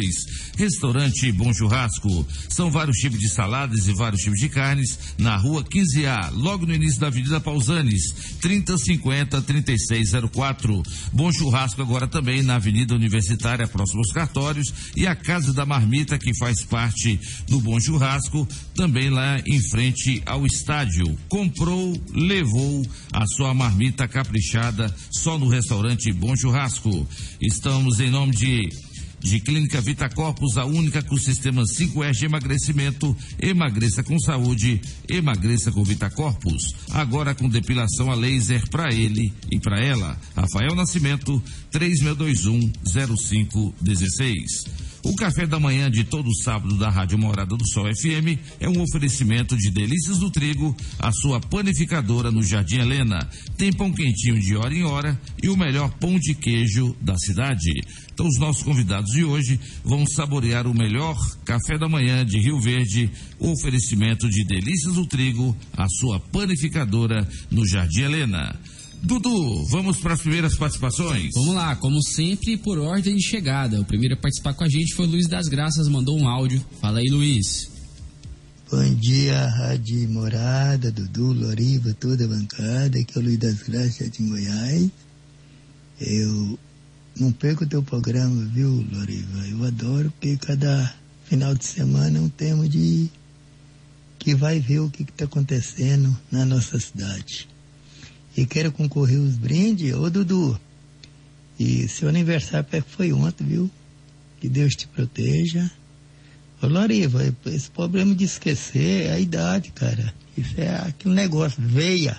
Restaurante Bom Churrasco. São vários tipos de saladas e vários tipos de carnes na rua 15A, logo no início da Avenida Pausanes, 3050-3604. Bom Churrasco agora também na Avenida Universitária, próximo aos cartórios e a Casa da Marmita Marmita, que faz parte do Bom Churrasco, também lá em frente ao estádio. Comprou, levou a sua marmita caprichada só no restaurante Bom Churrasco. Estamos em nome de de Clínica Vita Corpus, a única com sistema 5S de emagrecimento. Emagreça com saúde, emagreça com Vita Corpus. Agora com depilação a laser para ele e para ela. Rafael Nascimento, 3621 0516. O café da manhã de todo sábado da Rádio Morada do Sol FM é um oferecimento de Delícias do Trigo, a sua panificadora no Jardim Helena. Tem pão quentinho de hora em hora e o melhor pão de queijo da cidade. Então, os nossos convidados de hoje vão saborear o melhor café da manhã de Rio Verde, o oferecimento de Delícias do Trigo, a sua panificadora no Jardim Helena. Dudu, vamos para as primeiras participações? Vamos lá, como sempre, por ordem de chegada. O primeiro a participar com a gente foi o Luiz das Graças, mandou um áudio. Fala aí, Luiz. Bom dia, Rádio Morada, Dudu, Loriva, toda a bancada. Aqui é o Luiz das Graças de Goiás. Eu não perco o teu programa, viu, Loriva? Eu adoro, porque cada final de semana é um tema de que vai ver o que está acontecendo na nossa cidade. E quero concorrer os brindes, ô Dudu. E seu aniversário foi ontem, viu? Que Deus te proteja. Ô Loriva, esse problema de esquecer é a idade, cara. Isso é aquele negócio, veia.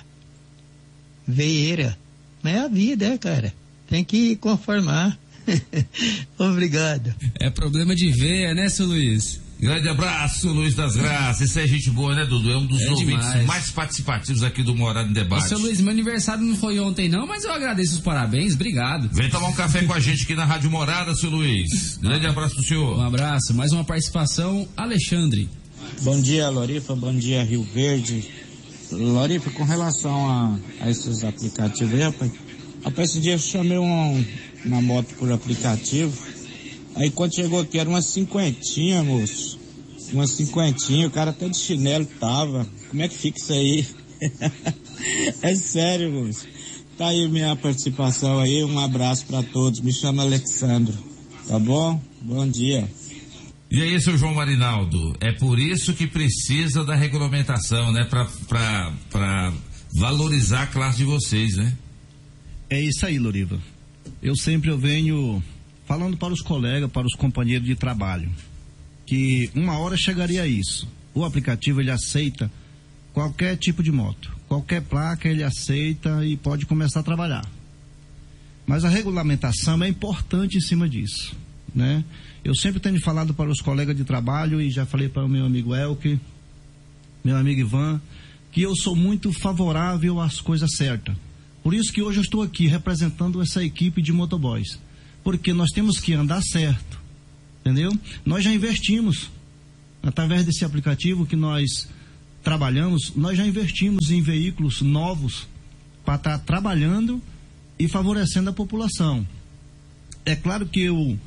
Veieira. Mas é a vida, é, cara. Tem que conformar. Obrigado. É problema de veia, né, seu Luiz? Grande abraço, Luiz das Graças. Isso é gente boa, né, Dudu? É um dos É ouvintes demais. mais participativos aqui do Morado em Debate. seu Luiz, meu aniversário não foi ontem não, mas eu agradeço os parabéns, obrigado. Vem tomar um café com a gente aqui na Rádio Morada, seu Luiz. Grande abraço pro senhor. Um abraço, mais uma participação, Alexandre. Bom dia, Lorifa. Bom dia, Rio Verde. Lorifa, com relação a, a esses aplicativos aí, rapaz. Rapaz, esse dia eu chamei um- uma moto por aplicativo. Aí quando chegou aqui era uma cinquentinha, moço. Uma cinquentinha, o cara até de chinelo tava. Como é que fica isso aí? é sério, moço. Tá aí minha participação aí. Um abraço pra todos. Me chama Alexandro. Tá bom? Bom dia. E aí, seu João Marinaldo, é por isso que precisa da regulamentação, né? Pra, pra, pra valorizar a classe de vocês, né? É isso aí, Loriva. Eu sempre eu venho falando para os colegas, para os companheiros de trabalho, que uma hora chegaria a isso. O aplicativo ele aceita qualquer tipo de moto, qualquer placa ele aceita e pode começar a trabalhar. Mas a regulamentação é importante em cima disso, né? Eu sempre tenho falado para os colegas de trabalho e já falei para o meu amigo Elke, meu amigo Ivan, que eu sou muito favorável às coisas certas. Por isso que hoje eu estou aqui representando essa equipe de motoboys. Porque nós temos que andar certo. Entendeu? Nós já investimos. Através desse aplicativo que nós trabalhamos, nós já investimos em veículos novos para estar trabalhando e favorecendo a população. É claro que eu,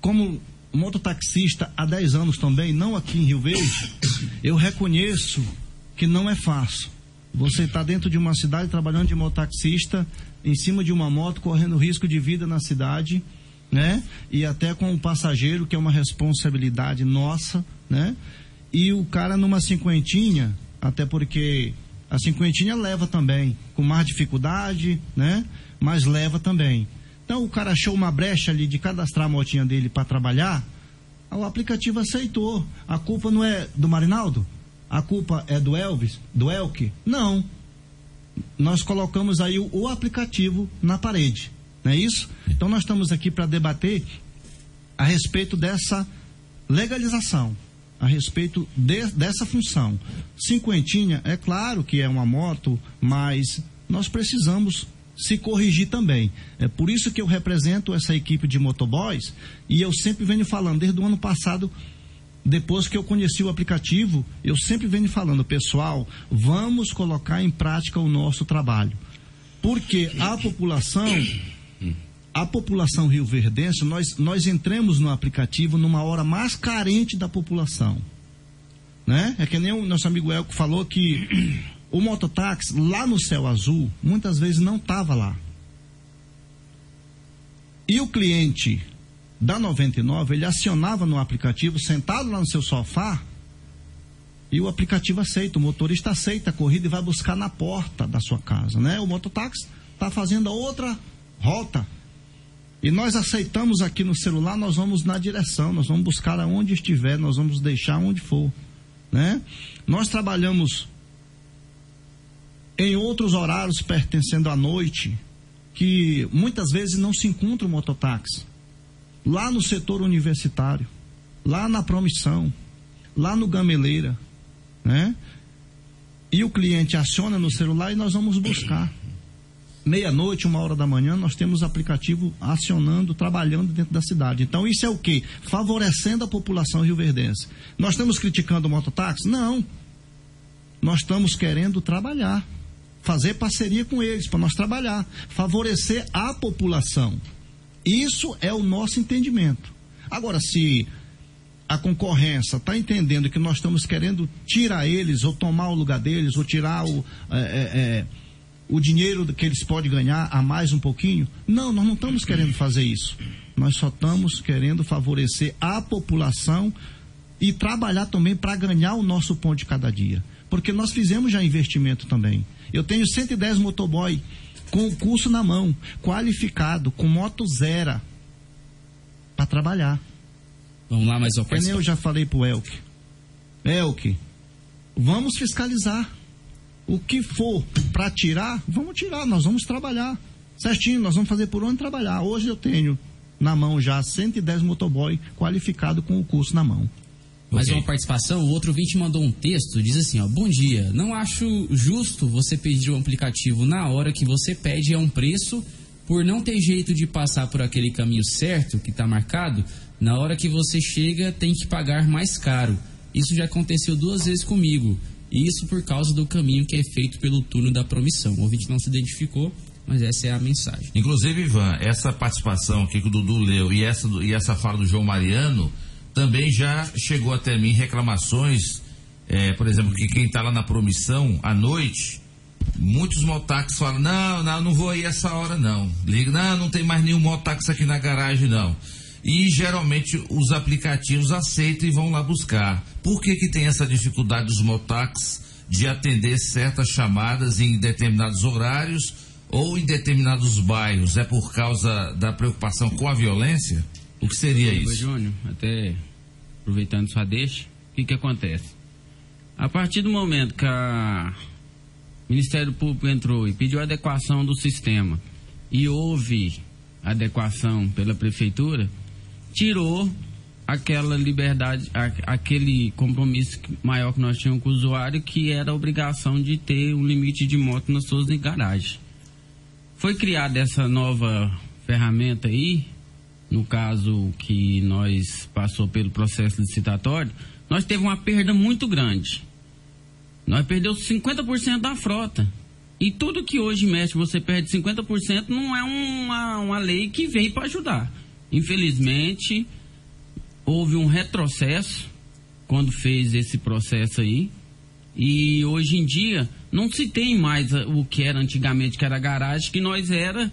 como mototaxista há 10 anos também, não aqui em Rio Verde, eu reconheço que não é fácil. Você está dentro de uma cidade trabalhando de mototaxista, em cima de uma moto, correndo risco de vida na cidade, né? E até com o passageiro, que é uma responsabilidade nossa, né? E o cara numa cinquentinha, até porque a cinquentinha leva também, com mais dificuldade, né? Mas leva também. Então o cara achou uma brecha ali de cadastrar a motinha dele para trabalhar, o aplicativo aceitou. A culpa não é do Marinaldo? A culpa é do Elvis? Do Elke? Não. Nós colocamos aí o, o aplicativo na parede, não é isso? Então nós estamos aqui para debater a respeito dessa legalização, a respeito de- dessa função. Cinquentinha, é claro que é uma moto, mas nós precisamos se corrigir também. É por isso que eu represento essa equipe de motoboys e eu sempre venho falando, desde o ano passado, depois que eu conheci o aplicativo, eu sempre venho falando, pessoal, vamos colocar em prática o nosso trabalho. Porque a população, a população rioverdense, nós, nós entramos no aplicativo numa hora mais carente da população. Né? É que nem o nosso amigo Elco falou que o mototáxi lá no céu azul, muitas vezes não estava lá. E o cliente da 99, ele acionava no aplicativo, sentado lá no seu sofá, e o aplicativo aceita, o motorista aceita a corrida e vai buscar na porta da sua casa, né? O mototáxi está fazendo outra rota. E nós aceitamos aqui no celular, nós vamos na direção, nós vamos buscar aonde estiver, nós vamos deixar onde for, né? Nós trabalhamos em outros horários pertencendo à noite, que muitas vezes não se encontra o mototáxi. Lá no setor universitário, lá na promissão, lá no gameleira, né? E o cliente aciona no celular e nós vamos buscar. Meia-noite, uma hora da manhã, nós temos aplicativo acionando, trabalhando dentro da cidade. Então, isso é o quê? Favorecendo a população rioverdense. Nós estamos criticando o mototáxi? Não. Nós estamos querendo trabalhar. Fazer parceria com eles para nós trabalhar. Favorecer a população. Isso é o nosso entendimento. Agora, se a concorrência está entendendo que nós estamos querendo tirar eles, ou tomar o lugar deles, ou tirar o, é, é, é, o dinheiro que eles podem ganhar a mais um pouquinho, não, nós não estamos querendo fazer isso. Nós só estamos querendo favorecer a população e trabalhar também para ganhar o nosso pão de cada dia. Porque nós fizemos já investimento também. Eu tenho 110 motoboy com o curso na mão, qualificado, com moto zero, para trabalhar. Vamos lá, mais uma Que nem eu já falei pro Elke. Elke, vamos fiscalizar. O que for para tirar, vamos tirar, nós vamos trabalhar. Certinho, nós vamos fazer por onde trabalhar. Hoje eu tenho na mão já 110 motoboy qualificado com o curso na mão. Mais uma participação, o outro ouvinte mandou um texto, diz assim, ó, bom dia, não acho justo você pedir um aplicativo na hora que você pede a um preço, por não ter jeito de passar por aquele caminho certo que está marcado, na hora que você chega tem que pagar mais caro. Isso já aconteceu duas vezes comigo, e isso por causa do caminho que é feito pelo turno da promissão. O ouvinte não se identificou, mas essa é a mensagem. Inclusive, Ivan, essa participação aqui que o Dudu leu e essa, e essa fala do João Mariano também já chegou até mim reclamações, é, por exemplo, que quem está lá na promissão à noite, muitos mototáxis falam, não, não, não vou aí essa hora não. Liga, não, não tem mais nenhum mototáxi aqui na garagem não. E geralmente os aplicativos aceitam e vão lá buscar. Por que que tem essa dificuldade dos mototáxis de atender certas chamadas em determinados horários ou em determinados bairros? É por causa da preocupação com a violência? O que seria Ô, isso? Júnior, até aproveitando sua deixa, o que que acontece? A partir do momento que o Ministério Público entrou e pediu adequação do sistema e houve adequação pela Prefeitura, tirou aquela liberdade, aquele compromisso maior que nós tínhamos com o usuário, que era a obrigação de ter um limite de moto nas suas garagens. Foi criada essa nova ferramenta aí, no caso que nós passou pelo processo licitatório, nós teve uma perda muito grande. Nós perdemos 50% da frota. E tudo que hoje mexe, você perde 50%, não é uma, uma lei que veio para ajudar. Infelizmente, houve um retrocesso quando fez esse processo aí. E hoje em dia não se tem mais o que era antigamente, que era garagem, que nós era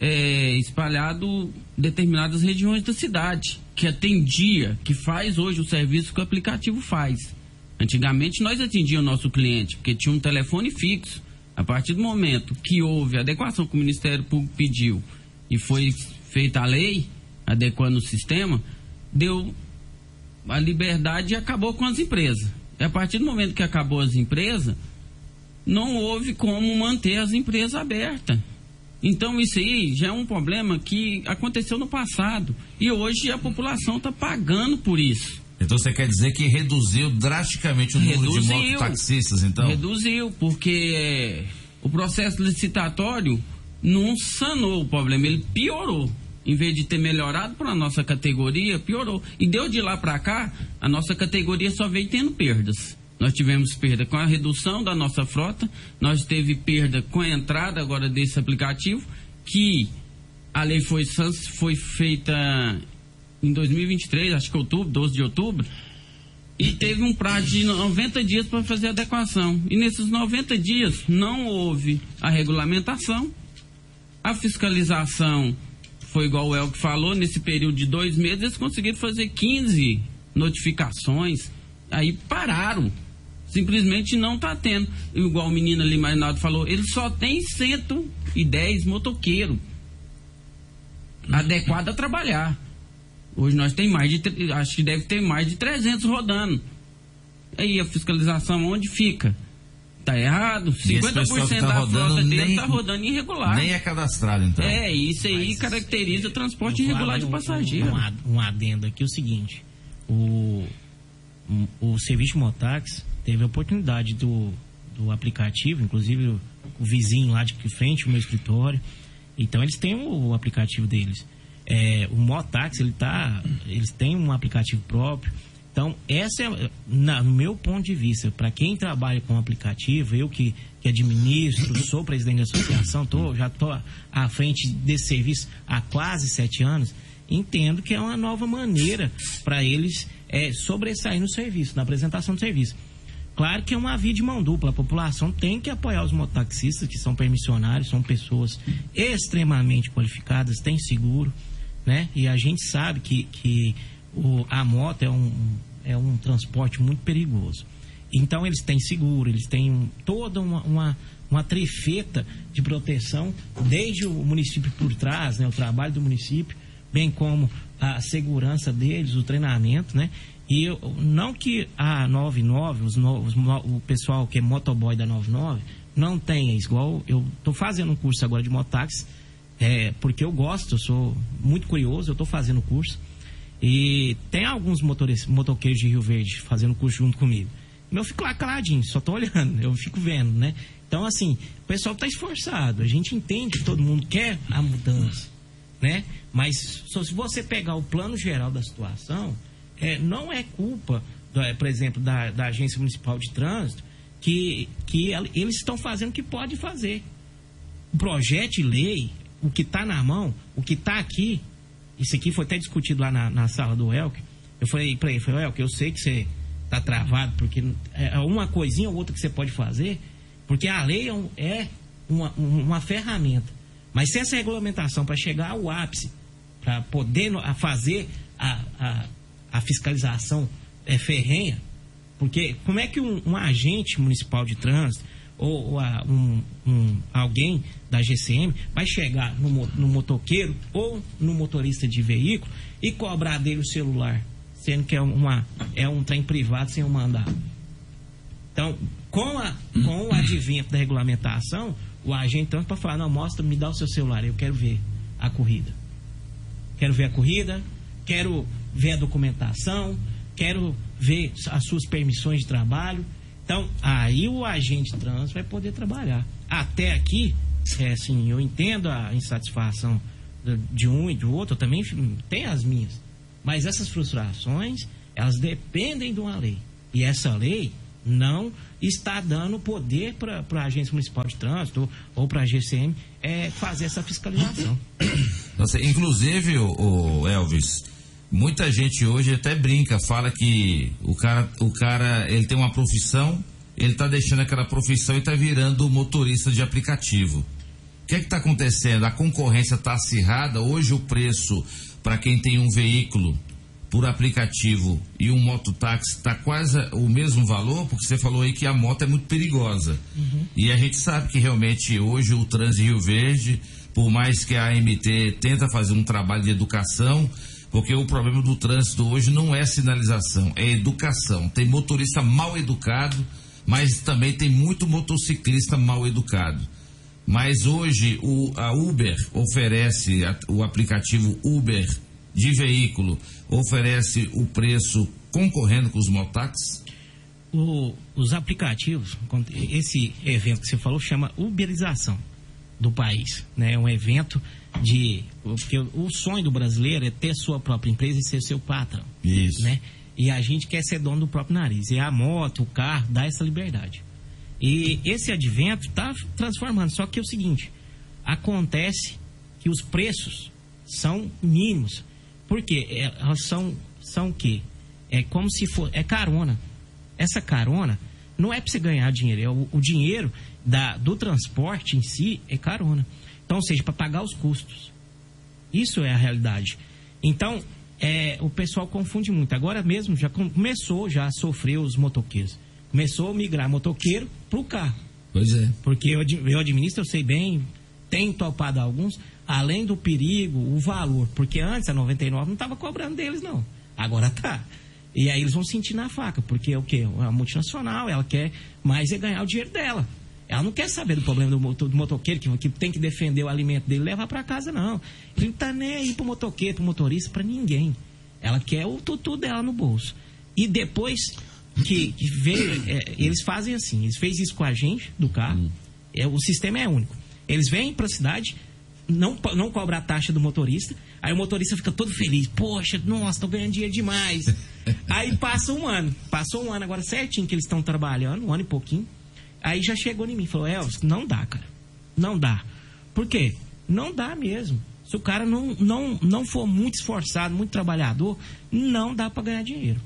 é, espalhado determinadas regiões da cidade, que atendia, que faz hoje o serviço que o aplicativo faz. Antigamente nós atendíamos o nosso cliente, porque tinha um telefone fixo. A partir do momento que houve adequação que o Ministério Público pediu e foi feita a lei, adequando o sistema, deu a liberdade e acabou com as empresas. E a partir do momento que acabou as empresas, não houve como manter as empresas abertas. Então isso aí já é um problema que aconteceu no passado. E hoje a população está pagando por isso. Então você quer dizer que reduziu drasticamente o número de Reduziu. mototaxistas, então? Reduziu, porque é, o processo licitatório não sanou o problema, ele piorou. Em vez de ter melhorado para a nossa categoria, piorou. E deu de lá para cá, a nossa categoria só veio tendo perdas. Nós tivemos perda com a redução da nossa frota, nós teve perda com a entrada agora desse aplicativo, que a lei foi, foi feita em 2023, acho que outubro, 12 de outubro, e teve um prazo de 90 dias para fazer a adequação. E nesses 90 dias não houve a regulamentação, a fiscalização foi igual o Elke falou, nesse período de dois meses eles conseguiram fazer 15 notificações, aí pararam. Simplesmente não está tendo. Igual o menino ali, Marinaldo falou, ele só tem 110 motoqueiros adequado a trabalhar. Hoje nós tem mais de, acho que deve ter mais de 300 rodando. Aí a fiscalização onde fica? tá errado. E esse pessoal 50% que tá da rodando frota dele nem- tá rodando irregular. Nem é cadastrado, então. É, isso aí caracteriza o transporte irregular de Um- passageiro. Um, um adendo aqui, o seguinte. O, o serviço Motax teve a oportunidade do, do aplicativo, inclusive o, o vizinho lá de frente, o meu escritório. Então eles têm o, o aplicativo deles. É, o Motax, ele tá, eles têm um aplicativo próprio. Então, essa é, na- no meu ponto de vista, para quem trabalha com aplicativo, eu que, que administro, sou presidente da associação, tô, já estou à frente desse serviço há quase sete anos, entendo que é uma nova maneira para eles é, sobressair no serviço, na apresentação do serviço. Claro que é uma via de mão dupla. A população tem que apoiar os mototaxistas, que são permissionários, são pessoas extremamente qualificadas, têm seguro, né? E a gente sabe que, que o- a moto é um, é um transporte muito perigoso. Então eles têm seguro, eles têm toda uma, uma, uma trefeta de proteção, desde o município por trás, né? O trabalho do município, bem como a segurança deles, o treinamento, né? E eu- não que a 99, os novos, o pessoal que é motoboy da 99, não tenha isso. Igual eu tô fazendo um curso agora de mototáxi, é, porque eu gosto, eu sou muito curioso, eu tô fazendo o curso. E tem alguns motores, motoqueiros de Rio Verde fazendo curso junto comigo. Eu fico lá caladinho, só tô olhando, eu fico vendo, né? Então, assim, o pessoal tá esforçado, a gente entende que todo mundo quer a mudança, né? Mas se você pegar o plano geral da situação, é, não é culpa, é, por exemplo, da, da Agência Municipal de Trânsito, que, que el- eles estão fazendo o que pode fazer. O projeto de lei, o que está na mão, o que está aqui, isso aqui foi até discutido lá na, na sala do Elk. Eu falei para ele, falei, Elk, eu sei que você está travado, porque é uma coisinha ou outra que você pode fazer, porque a lei é, um- é uma, um- uma ferramenta. Mas se essa regulamentação para chegar ao ápice, para poder fazer a, a, a fiscalização é ferrenha, porque como é que um, um agente municipal de trânsito ou, ou a- um, um- alguém da GCM vai chegar no, no motoqueiro ou no motorista de veículo e cobrar dele o celular, sendo que é, uma, é um trem privado sem um mandado? Então, com, a, com o advento da regulamentação, o agente então para falar, não, mostra, me dá o seu celular, eu quero ver a corrida. Quero ver a corrida, quero ver a documentação, quero ver as suas permissões de trabalho. Então, aí o agente trans vai poder trabalhar. Até aqui, é assim, eu entendo a insatisfação de um e do outro, eu também tenho as minhas. Mas essas frustrações, elas dependem de uma lei. E essa lei não está dando poder para a Agência Municipal de Trânsito ou para a GCM é, fazer essa fiscalização. Nossa, inclusive, o, Elvis, muita gente hoje até brinca, fala que o cara, o cara ele tem uma profissão, ele tá deixando aquela profissão e tá virando motorista de aplicativo. O que é que tá acontecendo? A concorrência tá acirrada. Hoje o preço para quem tem um veículo por aplicativo e um mototáxi está quase o mesmo valor, porque você falou aí que a moto é muito perigosa. E a gente sabe que realmente hoje o em Rio Verde, por mais que a AMT tenta fazer um trabalho de educação, porque o problema do trânsito hoje não é sinalização, é educação. Tem motorista mal educado, mas também tem muito motociclista mal educado. Mas hoje o, a Uber oferece, a- o aplicativo Uber de veículo oferece o preço concorrendo com os motáxis? O- os aplicativos, esse evento que você falou chama uberização do país, né? É um evento de porque o, sonho do brasileiro é ter sua própria empresa e ser seu patrão, Isso. né? E a gente quer ser dono do próprio nariz. E a moto, o carro dá essa liberdade. E esse advento está transformando. Só que é o seguinte: acontece que os preços são mínimos. Por quê? É, Elas são, são o quê? É como se for. É carona. Essa carona não é para você ganhar dinheiro. É o, o dinheiro da, do transporte em si é carona. Então, ou seja, para pagar os custos. Isso é a realidade. Então, é, o pessoal confunde muito. Agora mesmo já com- começou já a sofrer os motoqueiros. Começou a migrar motoqueiro para o carro. Pois é. Porque eu, eu administro, eu sei bem, tem topado alguns, além do perigo, o valor. Porque antes a 99 não estava cobrando deles, não. Agora tá. E aí eles vão sentir na faca, porque é o quê? É uma multinacional, ela quer mais é ganhar o dinheiro dela. Ela não quer saber do problema do, moto- do motoqueiro, que, que tem que defender o alimento dele e levar para casa, não. Ele não tá nem aí pro motoqueiro, pro motorista, para ninguém. Ela quer o tutu dela no bolso. E depois que, que veio, é, eles fazem assim, eles fez isso com a gente do carro. É, o sistema é único. Eles vêm para a cidade, não, não cobra a taxa do motorista, aí o motorista fica todo feliz. Poxa, nossa, tô ganhando dinheiro demais. aí passa um ano. Passou um ano agora certinho que eles estão trabalhando, um ano e pouquinho. Aí já chegou em mim e falou, Elvis, não dá, cara. Não dá. Por quê? Não dá mesmo. Se o cara não, não, não for muito esforçado, muito trabalhador, não dá para ganhar dinheiro.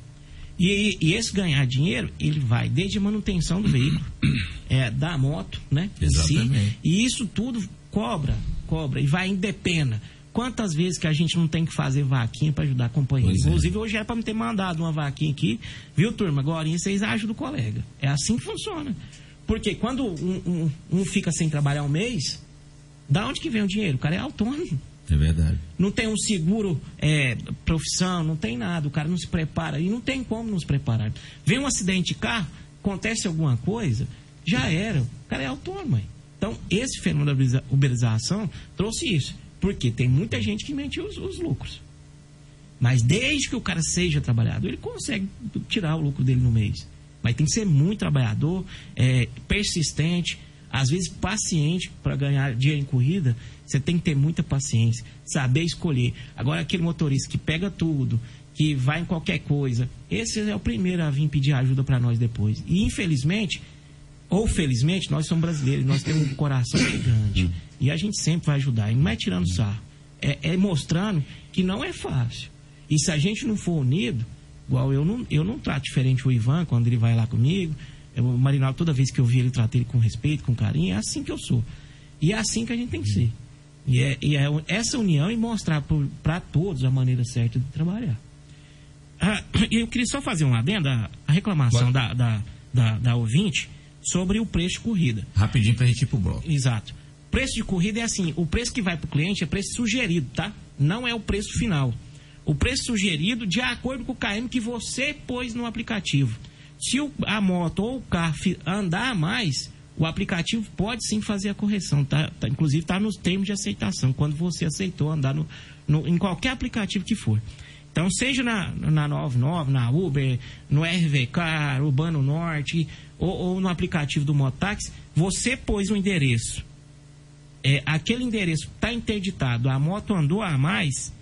E, e esse ganhar dinheiro, ele vai desde a manutenção do veículo, é, da moto, né? em si. Exatamente. e isso tudo cobra, cobra, e vai indepena. Quantas vezes que a gente não tem que fazer vaquinha para ajudar a companhia? Pois é. Inclusive, hoje era para me ter mandado uma vaquinha aqui, viu, turma? Agora vocês ajudam o colega. É assim que funciona. Porque quando um, um- um fica sem trabalhar um mês, da onde que vem o dinheiro? O cara é autônomo. É verdade. Não tem um seguro é, profissão, não tem nada. O cara não se prepara. E não tem como nos preparar. Vem um acidente de carro, acontece alguma coisa, já era. O cara é autônomo. mãe. Então, esse fenômeno da uberiza- uberização trouxe isso. Porque tem muita gente que mentiu os, os lucros. Mas desde que o cara seja trabalhador, ele consegue tirar o lucro dele no mês. Mas tem que ser muito trabalhador, é, persistente, às vezes paciente para ganhar dinheiro em corrida. Você tem que ter muita paciência, saber escolher. Agora, aquele motorista que pega tudo, que vai em qualquer coisa, esse é o primeiro a vir pedir ajuda para nós depois. E infelizmente, ou felizmente, nós somos brasileiros, nós temos um coração gigante. E a gente sempre vai ajudar. E não é tirando sarro. É, é mostrando que não é fácil. E se a gente não for unido, igual eu não, eu não trato diferente o Ivan quando ele vai lá comigo. Eu, o Marinaldo, toda vez que eu vi ele, trato ele com respeito, com carinho. É assim que eu sou. E é assim que a gente tem que ser. E é, e é essa união e mostrar para todos a maneira certa de trabalhar. Ah, eu queria só fazer um adendo, a, a reclamação da, da, da, da ouvinte sobre o preço de corrida. Rapidinho pra gente ir pro bloco. Exato. Preço de corrida é assim, o preço que vai para o cliente é preço sugerido, tá? Não é o preço final. O preço sugerido de acordo com o KM que você pôs no aplicativo. Se a moto ou o carro andar mais, o aplicativo pode sim fazer a correção, tá? Tá- inclusive está nos termos de aceitação, quando você aceitou andar no, no- em qualquer aplicativo que for. Então, seja na, na 99, na Uber, no RVK, Urbano Norte, ou, ou no aplicativo do Motaxi, você pôs o endereço. É, aquele endereço está interditado, a moto andou a mais,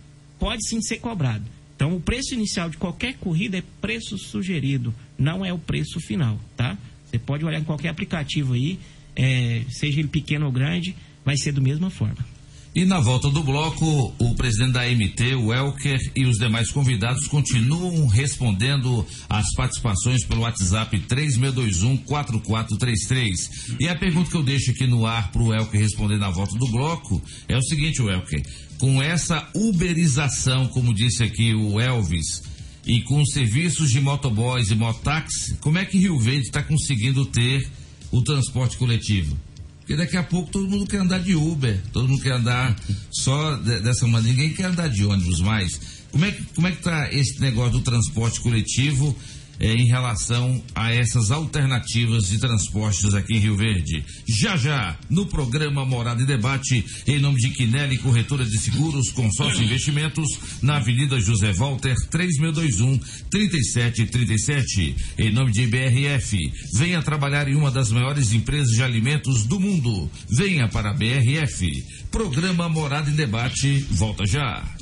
pode sim ser cobrado. Então, o preço inicial de qualquer corrida é preço sugerido, não é o preço final, tá? Você pode olhar em qualquer aplicativo aí, é, seja ele pequeno ou grande, vai ser da mesma forma. E na volta do bloco, o presidente da MT, o Elker, e os demais convidados continuam respondendo às participações pelo WhatsApp 3621-4433. E a pergunta que eu deixo aqui no ar para o Elker responder na volta do bloco é o seguinte, Elker. Com essa uberização, como disse aqui o Elvis, e com os serviços de motoboys e mototáxi, como é que Rio Verde está conseguindo ter o transporte coletivo? Porque daqui a pouco todo mundo quer andar de Uber, todo mundo quer andar só de- dessa maneira, ninguém quer andar de ônibus mais. Como é que como é que tá esse negócio do transporte coletivo eh, em relação a essas alternativas de transportes aqui em Rio Verde? Já já, no programa Morada e Debate, em nome de Quinelli Corretora de Seguros, Consórcio Investimentos, na Avenida José Walter, 3621 3737. Em nome de BRF, venha trabalhar em uma das maiores empresas de alimentos do mundo. Venha para a BRF. Programa Morada em Debate, volta já.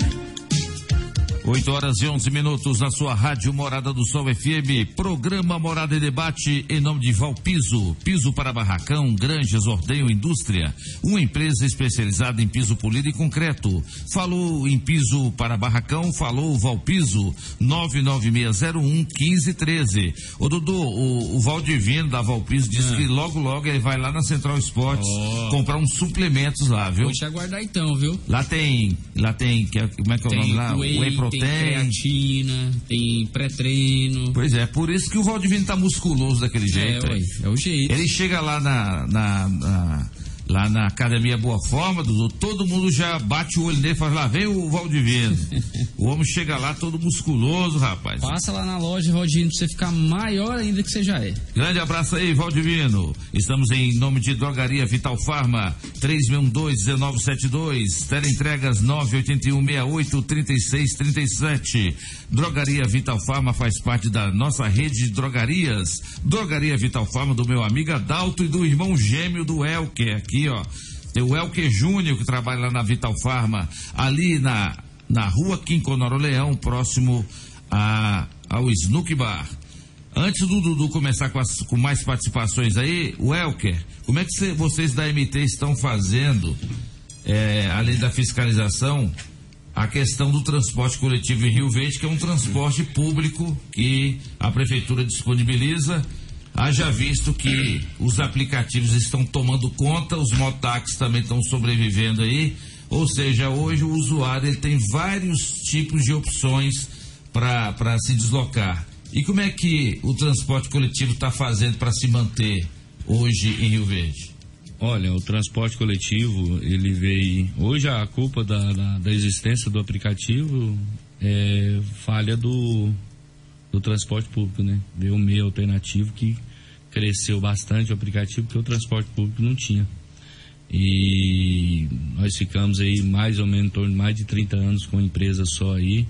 8 horas e 11 minutos na sua rádio Morada do Sol FM. Programa Morada e Debate em nome de Valpiso. Piso para barracão, granjas, ordenho, indústria. Uma empresa especializada em piso polido e concreto. Falou em piso para barracão, falou Valpiso. 996011513. Ô Dudu, o, o Valdivino da Valpiso disse Ah. que logo logo ele vai lá na Central Esportes Ó. comprar uns suplementos lá, viu? Te aguardar então, viu? Lá tem, lá tem, que é- como é que é o nome Tem lá? whey, Whey protein. Creatina, tem pré-treino. Pois é, por isso que o Valdivino tá musculoso daquele jeito. ué, aí. é o jeito. Ele chega lá na, na- na- lá na Academia Boa Forma, todo mundo já bate o olho nele e fala, lá vem o Valdivino. o homem chega lá todo musculoso, rapaz. Passa lá na loja, Rodinho, pra você ficar maior ainda que você já é. Grande abraço aí, Valdivino. Estamos em nome de Drogaria Vital Farma, 3612-1972. Teleentregas 981-68-3637. Drogaria Vital Farma faz parte da nossa rede de drogarias. Drogaria Vital Farma do meu amigo Adalto e do irmão gêmeo do Elker. Aqui, ó. Tem o Elker Júnior que trabalha lá na Vital Farma, ali na, na rua Quinconoro Leão, próximo a, ao Snook Bar. Antes do Dudu começar com, as- com mais participações aí, o Elker, como é que cê- vocês da MT estão fazendo, é, além da fiscalização, a questão do transporte coletivo em Rio Verde, que é um transporte público que a prefeitura disponibiliza, haja visto que os aplicativos estão tomando conta, os motáxis também estão sobrevivendo aí, ou seja, hoje o usuário ele tem vários tipos de opções para se deslocar. E como é que o transporte coletivo está fazendo para se manter hoje em Rio Verde? Olha, o transporte coletivo, ele veio. Hoje a culpa da, da, da existência do aplicativo é falha do, do transporte público, né? Veio um meio alternativo que cresceu bastante o aplicativo porque o transporte público não tinha. E nós ficamos aí mais ou menos em torno de mais de 30 anos com a empresa só aí.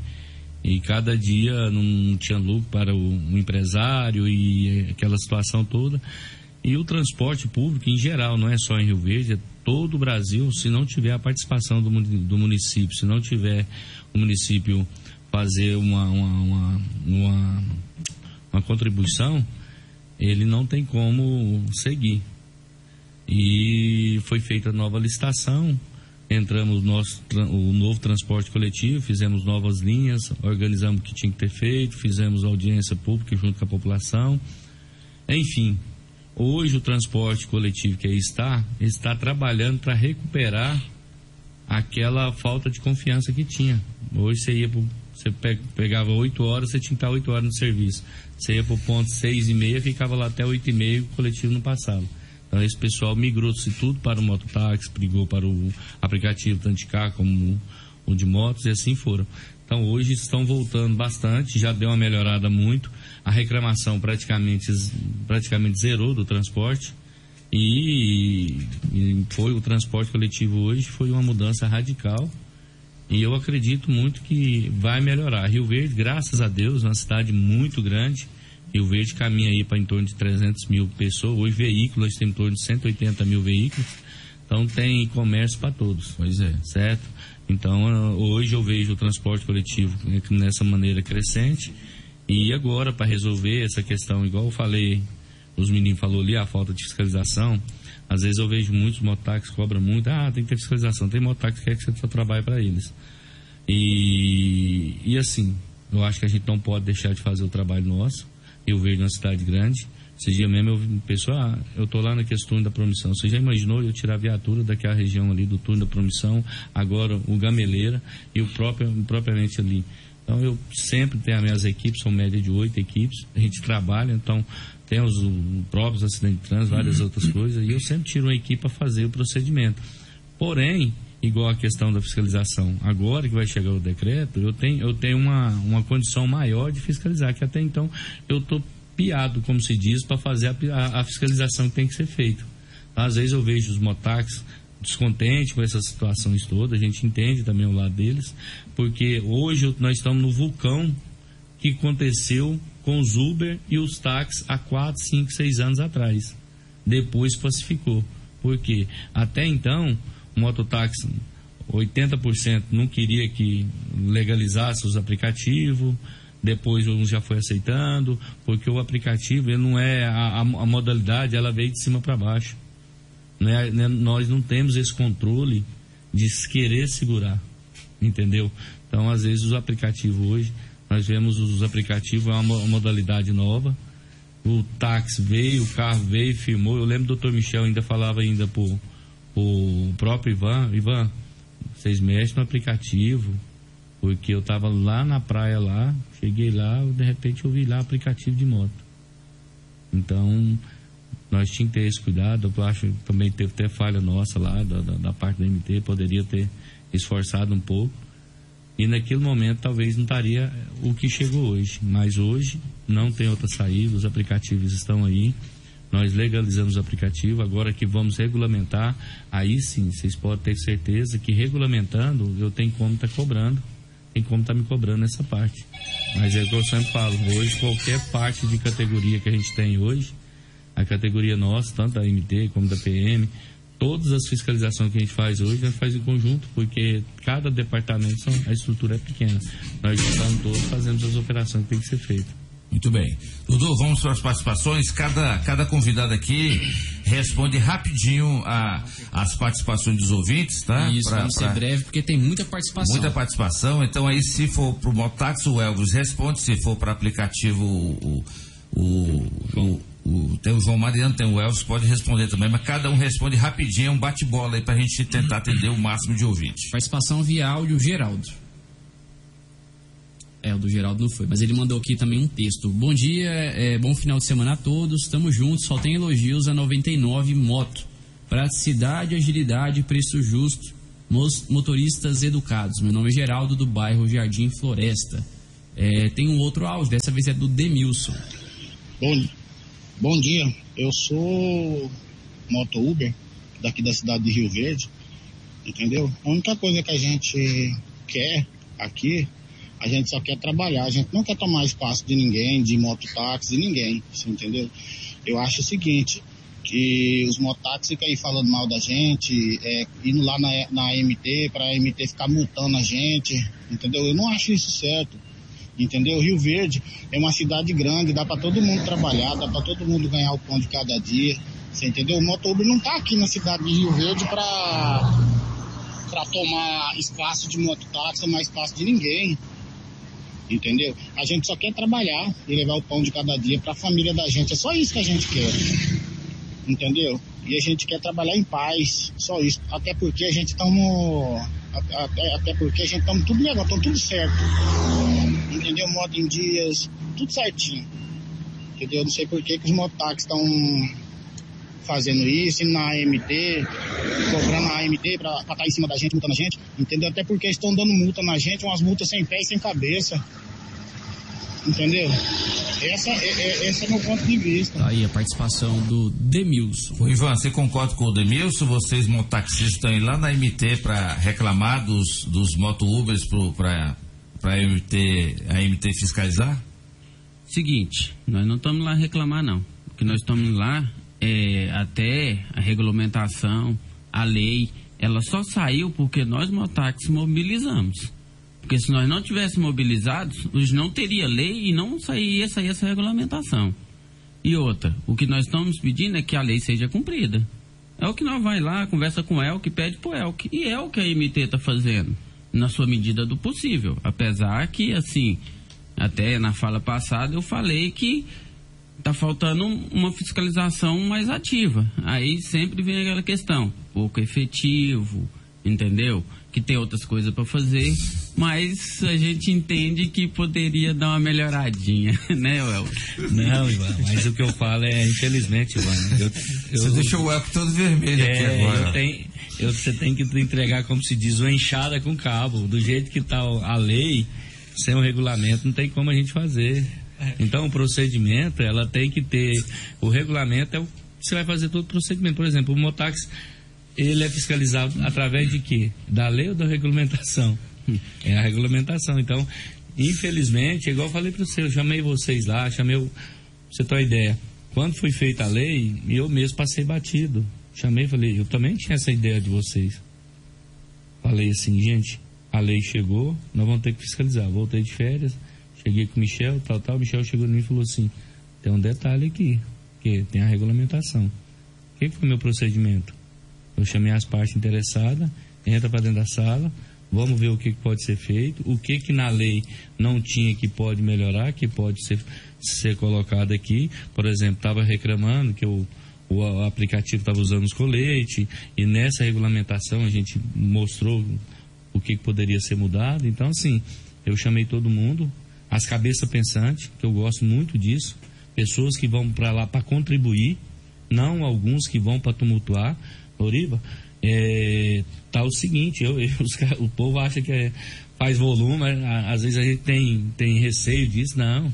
E cada dia não tinha lucro para o, o empresário e aquela situação toda. E o transporte público em geral, não é só em Rio Verde, é todo o Brasil, se não tiver a participação do município, se não tiver o município fazer uma, uma, uma, uma, uma contribuição, ele não tem como seguir. E foi feita a nova licitação, entramos no nosso, o novo transporte coletivo, fizemos novas linhas, organizamos o que tinha que ter feito, fizemos audiência pública junto com a população. Enfim, hoje o transporte coletivo que aí está, está trabalhando para recuperar aquela falta de confiança que tinha. Hoje você ia pro, você pe- pegava 8 horas, você tinha que estar 8 horas no serviço. Você ia para o ponto 6 e meia, ficava lá até 8 e meia, o coletivo não passava. Então esse pessoal migrou-se tudo para o mototáxi, brigou para o aplicativo tanto de carro como o de motos e assim foram. Então hoje estão voltando bastante, já deu uma melhorada muito. A reclamação praticamente, praticamente zerou do transporte. E, e foi o transporte coletivo hoje, foi uma mudança radical. E eu acredito muito que vai melhorar. Rio Verde, graças a Deus, é uma cidade muito grande. Rio Verde caminha aí para em torno de 300 mil pessoas. Hoje, veículos, temos em torno de 180 mil veículos. Então, tem comércio para todos. Pois é. Certo? Então, hoje eu vejo o transporte coletivo nessa maneira crescente. E agora, para resolver essa questão, igual eu falei, os meninos falou ali, a falta de fiscalização. Às vezes eu vejo muitos motáxis cobram muito. Ah, tem que ter fiscalização. Tem motáxi que quer que você só trabalhe para eles. E, e assim, eu acho que a gente não pode deixar de fazer o trabalho nosso. Eu vejo uma cidade grande. Esse dia mesmo eu vi uma pessoa, ah, eu tô lá naquele turno da promissão. Você já imaginou eu tirar a viatura daquela região ali do turno da promissão, agora o Gameleira e o próprio, propriamente ali. Então eu sempre tenho as minhas equipes, são média de oito equipes, a gente trabalha, então tem os, os próprios acidentes de trânsito, várias outras coisas, e eu sempre tiro uma equipe para fazer o procedimento. Porém, igual a questão da fiscalização, agora que vai chegar o decreto, eu tenho, eu tenho uma, uma condição maior de fiscalizar, que até então eu estou piado, como se diz, para fazer a, a- a fiscalização que tem que ser feita. Às vezes eu vejo os motax descontentes com essas situações todas, a gente entende também o lado deles, porque hoje nós estamos no vulcão que aconteceu com os Uber e os táxis há 4, 5, 6 anos atrás. Depois pacificou. Porque até então, o mototáxi, 80% não queria que legalizasse os aplicativos, depois uns já foi aceitando, porque o aplicativo ele não é a, a- modalidade, ela veio de cima para baixo. Né? Né? Nós não temos esse controle de querer segurar, entendeu? Então, às vezes, os aplicativos hoje, nós vemos os aplicativos, é uma mo- modalidade nova. O táxi veio, o carro veio, filmou. Eu lembro do Dr. Michel ainda falava ainda pro, pro próprio Ivan, Ivan, vocês mexem no aplicativo, porque eu estava lá na praia lá, cheguei lá, de repente eu vi lá aplicativo de moto. Então, nós tínhamos que ter esse cuidado. Eu acho que também teve até falha nossa lá, da, da, da parte da MT, poderia ter esforçado um pouco. E naquele momento talvez não estaria o que chegou hoje. Mas hoje não tem outra saída, os aplicativos estão aí. Nós legalizamos o aplicativo, agora que vamos regulamentar, aí sim, vocês podem ter certeza que regulamentando, eu tenho como estar cobrando, tem como estar me cobrando essa parte. Mas é o que eu sempre falo, hoje qualquer parte de categoria que a gente tem hoje, a categoria nossa, tanto da MT como da PM, todas as fiscalizações que a gente faz hoje, a gente faz em conjunto, cada departamento, são, a estrutura é pequena. Nós juntamos todos, fazemos as operações que tem que ser feitas. Muito bem. Dudu, vamos para as participações. Cada, cada convidado aqui responde rapidinho a, as participações dos ouvintes, tá? Isso, Pra- vamos pra- ser breve, porque tem muita participação. Muita participação. Então aí se for pro Motax, o Elvis responde. Se for para aplicativo, o, o, o, o- tem o João Mariano, tem o Elvis, pode responder também. Mas cada um responde rapidinho, é um bate-bola aí pra gente tentar atender o máximo de ouvintes. Participação via áudio, Geraldo. É, o do Geraldo não foi, mas ele mandou aqui também um texto. Bom dia, é, bom final de semana a todos, estamos juntos, só tem elogios a 99 Moto. Praticidade, agilidade, preço justo, mos- motoristas educados. Meu nome é Geraldo, do bairro Jardim Floresta. É, tem um outro áudio, dessa vez é do Demilson. Bom, bom dia, eu sou moto Uber, daqui da cidade de Rio Verde, entendeu? A única coisa que a gente quer aqui, a gente só quer trabalhar, a gente não quer tomar espaço de ninguém, de mototáxi, de ninguém, você entendeu? Eu acho o seguinte, que os mototáxis ficam aí falando mal da gente, é, indo lá na, na MT, para a MT ficar multando a gente, entendeu? Eu não acho isso certo entendeu? Rio Verde é uma cidade grande, dá para todo mundo trabalhar, dá para todo mundo ganhar o pão de cada dia, você entendeu? O motoboy não tá aqui na cidade de Rio Verde para para tomar espaço de mototáxi, tomar espaço de ninguém, entendeu? A gente só quer trabalhar e levar o pão de cada dia para a família da gente, é só isso que a gente quer, entendeu? E a gente quer trabalhar em paz, só isso. Até porque a gente estamos. Até, até porque a gente estamos tudo legal, estamos tudo certo. Entendeu? Moto em dias, tudo certinho. Entendeu? Eu não sei por que, que os mototáxis estão fazendo isso, indo na AMT, cobrando a AMT pra estar em cima da gente, multando a gente. Entendeu? Até porque eles estão dando multa na gente, umas multas sem pé e sem cabeça. Entendeu? Essa é, é, esse é meu ponto de vista. Tá aí a participação do Demilson. Ô, Ivan, você concorda com o Demilson? Vocês, mototaxistas, estão indo lá na MT para reclamar dos, dos moto-Ubers para a MT, a MT fiscalizar? Seguinte, nós não estamos lá reclamar não. O que nós estamos lá é até a regulamentação, a lei, ela só saiu porque nós motaxis mobilizamos. Porque se nós não tivéssemos mobilizados, hoje não teria lei e não sairia sair essa regulamentação. E outra, o que nós estamos pedindo é que a lei seja cumprida. É o que nós vai lá, conversa com o Elk, pede pro Elk. E é o que a MT está fazendo, na sua medida do possível. Apesar que, assim, até na fala passada eu falei que tá faltando um- uma fiscalização mais ativa. Aí sempre vem aquela questão, pouco efetivo, entendeu? Que tem outras coisas para fazer, mas a gente entende que poderia dar uma melhoradinha, né, El? Não, Ivan, mas o que eu falo é, infelizmente, Ivan, eu, eu, Você deixou o Elk todo vermelho aqui É, agora. eu tenho- eu- você tem que entregar, como se diz, uma enxada com cabo. Do jeito que está a lei, sem o regulamento, não tem como a gente fazer. Então, o procedimento, ela tem que ter. O regulamento é o que você vai fazer todo o procedimento. Por exemplo, o Motax, ele é fiscalizado através de quê? Da lei ou da regulamentação? É a regulamentação. Então, infelizmente, igual eu falei para você, eu chamei vocês lá, chamei o. Você ter uma ideia. Quando foi feita a lei, eu mesmo passei batido. Chamei e falei, eu também tinha essa ideia de vocês. falei assim, gente, a lei chegou, nós vamos ter que fiscalizar. Voltei de férias, cheguei com o Michel, tal, tal. O Michel chegou em mim e falou assim: tem um detalhe aqui, que tem a regulamentação. O que foi meu procedimento? Eu chamei as partes interessadas, entra para dentro da sala, vamos ver o que, pode ser feito, o que, que na lei não tinha que pode melhorar, que pode ser, ser colocado aqui. Por exemplo, estava reclamando que o, o aplicativo estava usando os coletes, e nessa regulamentação a gente mostrou o que, que poderia ser mudado. Então, assim, eu chamei todo mundo, as cabeças pensantes, que eu gosto muito disso, pessoas que vão para lá para contribuir, não alguns que vão para tumultuar. Loriva, é, tá o seguinte, eu, eu- os o povo acha que é- faz volume, a- às vezes a gente tem, tem receio disso, não.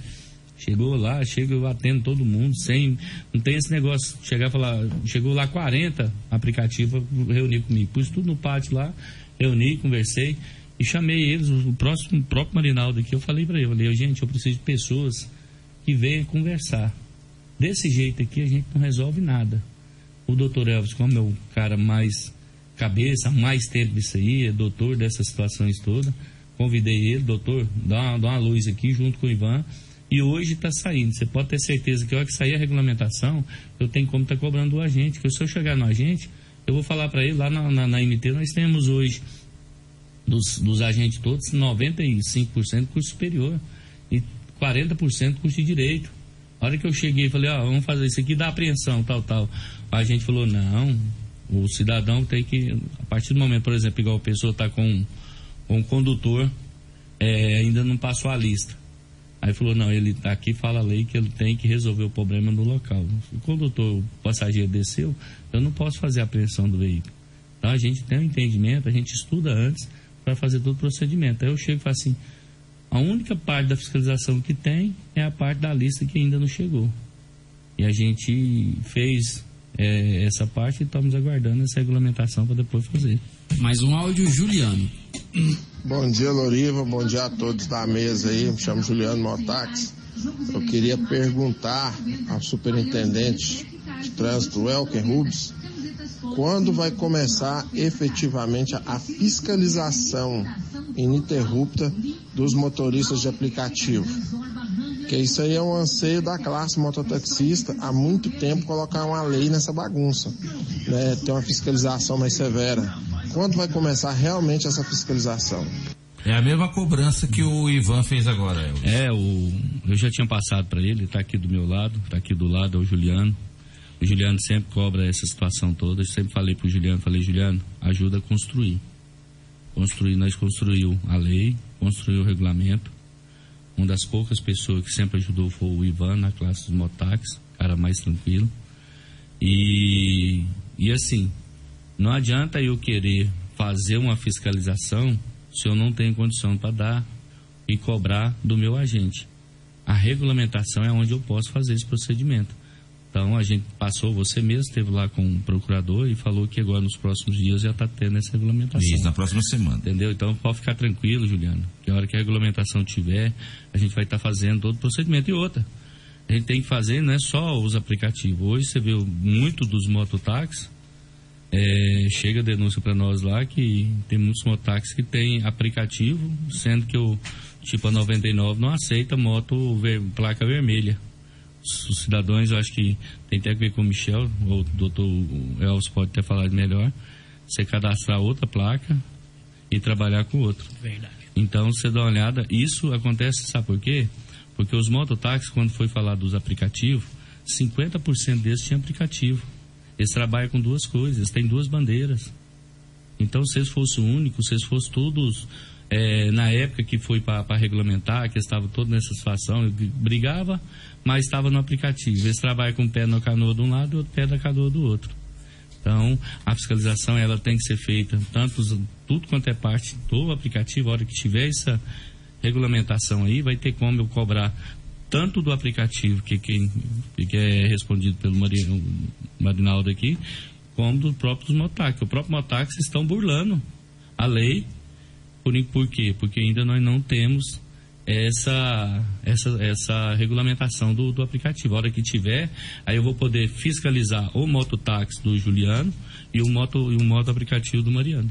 Chegou lá, chega eu atendo todo mundo, sem. Não tem esse negócio, chegar e falar, chegou lá 40 aplicativos pra reunir comigo. Pus tudo no pátio lá, reuni, conversei e chamei eles, o próximo, o próprio Marinaldo aqui, eu falei para ele, eu falei, gente, eu preciso de pessoas que venham conversar. Desse jeito aqui a gente não resolve nada. O doutor Elvis, como é o cara mais cabeça, mais tempo disso aí, é doutor dessas situações todas, convidei ele, doutor, dá uma, dá uma luz aqui junto com o Ivan. E hoje está saindo. Você pode ter certeza que a hora que sair a regulamentação, eu tenho como estar cobrando do agente. Que se eu chegar no agente, eu vou falar para ele, lá na, na, na MT nós temos hoje, dos, dos agentes todos, 95% curso superior e 40% curso de direito. A hora que eu cheguei falei, ó, vamos fazer isso aqui, dá apreensão, tal, tal. A gente falou, não, o cidadão tem que, a partir do momento, por exemplo, igual a pessoa está com, com um condutor, é, ainda não passou a lista. Aí falou, não, ele tá aqui, fala a lei que ele tem que resolver o problema no local. O condutor, o passageiro desceu, eu não posso fazer a apreensão do veículo. Então a gente tem um entendimento, a gente estuda antes para fazer todo o procedimento. Aí eu chego e falo assim, a única parte da fiscalização que tem é a parte da lista que ainda não chegou. E a gente fez é, essa parte e estamos aguardando essa regulamentação para depois fazer. Mais um áudio, Juliano. Bom dia, Loriva. Bom dia a todos da mesa aí. Me chamo Juliano Motax. Eu queria perguntar ao superintendente de trânsito, Elker Rubens, quando vai começar efetivamente a- a fiscalização ininterrupta dos motoristas de aplicativo? Porque isso aí é um anseio da classe mototaxista há muito tempo colocar uma lei nessa bagunça, né? ter uma fiscalização mais severa. Quando vai começar realmente essa fiscalização? É a mesma cobrança que o Ivan fez agora, Elvis. É, o, eu já tinha passado para ele, está aqui do meu lado, está aqui do lado, é o Juliano. O Juliano sempre cobra essa situação toda. Eu sempre falei para o Juliano, falei, Juliano, ajuda a construir. Construir, nós construiu a lei, construiu o regulamento. Uma das poucas pessoas que sempre ajudou foi o Ivan na classe dos motax, cara mais tranquilo. E, e assim, não adianta eu querer fazer uma fiscalização se eu não tenho condição para dar e cobrar do meu agente. A regulamentação é onde eu posso fazer esse procedimento. Então a gente passou, você mesmo esteve lá com o procurador e falou que agora nos próximos dias já está tendo essa regulamentação. Isso, na próxima semana. Entendeu? Então pode ficar tranquilo, Juliano, que a hora que a regulamentação tiver, a gente vai estar fazendo todo o procedimento. E outra, a gente tem que fazer não é só os aplicativos. Hoje você vê muito dos mototáxis, é, chega denúncia para nós lá que tem muitos mototáxis que tem aplicativo, sendo que o tipo a 99 não aceita moto ver- placa vermelha. Os os cidadãos, eu acho que tem até a ver com o Michel, ou o doutor Elvis pode ter falado melhor, você cadastrar outra placa e trabalhar com outro. Verdade. Então, você dá uma olhada, isso acontece, sabe por quê? Porque os mototáxis, quando foi falar dos aplicativos, 50% deles tinham aplicativo. Eles trabalham com duas coisas, eles têm duas bandeiras. Então, se eles fossem únicos, se eles fossem todos, eh, na época que foi para regulamentar, que eles estavam todos nessa situação, brigava, mas estava no aplicativo. Eles trabalham com o pé na canoa de um lado e outro pé da canoa do outro. Então, a fiscalização ela tem que ser feita, tanto tudo quanto é parte do aplicativo, a hora que tiver essa regulamentação aí, vai ter como eu cobrar tanto do aplicativo, que, quem, que é respondido pelo Mari- o Marinaldo aqui, como dos próprios motax. O próprio motax estão burlando a lei. Por, por quê? Porque ainda nós não temos essa, essa, essa regulamentação do, do aplicativo. A hora que tiver, aí eu vou poder fiscalizar o mototáxi do Juliano e o moto, e o moto aplicativo do Mariano.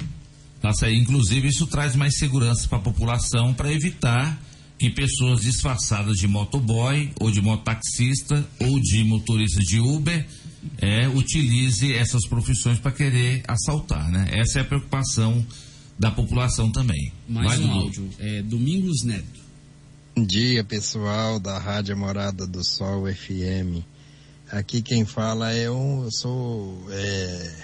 Tá certo. Inclusive, isso traz mais segurança para a população para evitar que pessoas disfarçadas de motoboy ou de mototaxista ou de motorista de Uber é, utilize essas profissões para querer assaltar, né? Essa é a preocupação da população também. Mais Vai, um Dudu. áudio. É Domingos Neto. Bom dia, pessoal da Rádio Morada do Sol FM. Aqui quem fala é um, eu sou é,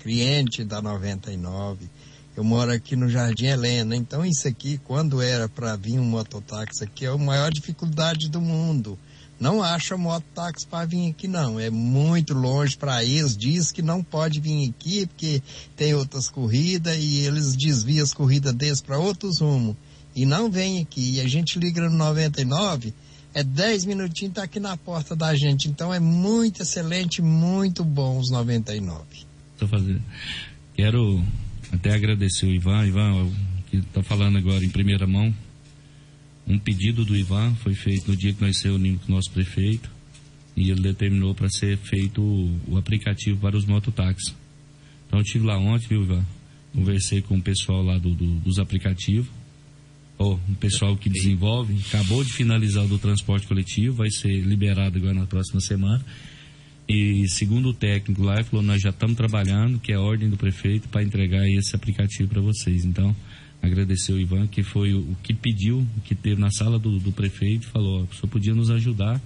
cliente da 99. Eu moro aqui no Jardim Helena. Então isso aqui, quando era para vir um mototáxi aqui, é a maior dificuldade do mundo. Não acha mototáxi para vir aqui não. É muito longe para eles. Diz que não pode vir aqui porque tem outras corridas e eles desviam as corridas deles para outros rumos. E não vem aqui. E a gente liga no 99, é 10 minutinhos, tá aqui na porta da gente. Então é muito excelente, muito bom os 99. Tô fazendo. Quero até agradecer o Ivan. Ivan, que está falando agora em primeira mão. Um pedido do Ivan foi feito no dia que nós reunimos com o nosso prefeito e ele determinou para ser feito o, o aplicativo para os mototáxis. Então eu estive lá ontem, viu, Ivan? Conversei com o pessoal lá do, do- dos aplicativos, o pessoal que desenvolve, acabou de finalizar o do transporte coletivo, vai ser liberado agora na próxima semana. E segundo o técnico lá, ele falou, nós já estamos trabalhando, que é ordem do prefeito, para entregar esse aplicativo para vocês. Então, agradecer o Ivan, que foi o, o que pediu, que teve na sala do, do prefeito, falou, ó, o senhor podia nos ajudar,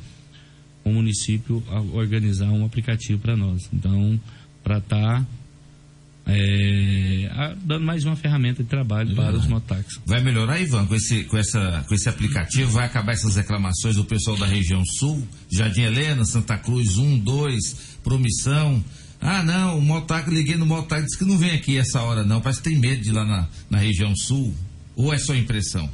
o município, a organizar um aplicativo para nós. Então, para estar dando mais uma ferramenta de trabalho para os mototáxis. Vai melhorar, Ivan, com esse, com, essa, com esse aplicativo? Vai acabar essas reclamações do pessoal da região sul? Jardim Helena, Santa Cruz 1, 2, Promissão. Ah, não, o mototáxi, liguei no mototáxi, disse que não vem aqui essa hora não. Parece que tem medo de ir lá na, na região sul. Ou é só impressão?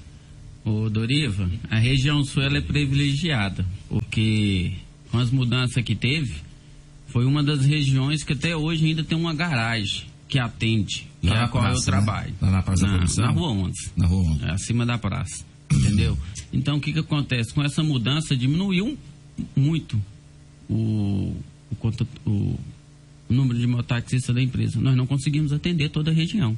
Ô Doriva, a região sul ela é privilegiada, porque com as mudanças que teve, foi uma das regiões que até hoje ainda tem uma garagem que atende, que Lá é na a qual eu praça, né? trabalho. Lá na Praça da na, Comissão? na rua 11. Na rua 11. É, acima da praça. Entendeu? Então o que que acontece? Com essa mudança diminuiu muito o, o- o número de mototaxistas da empresa. Nós não conseguimos atender toda a região.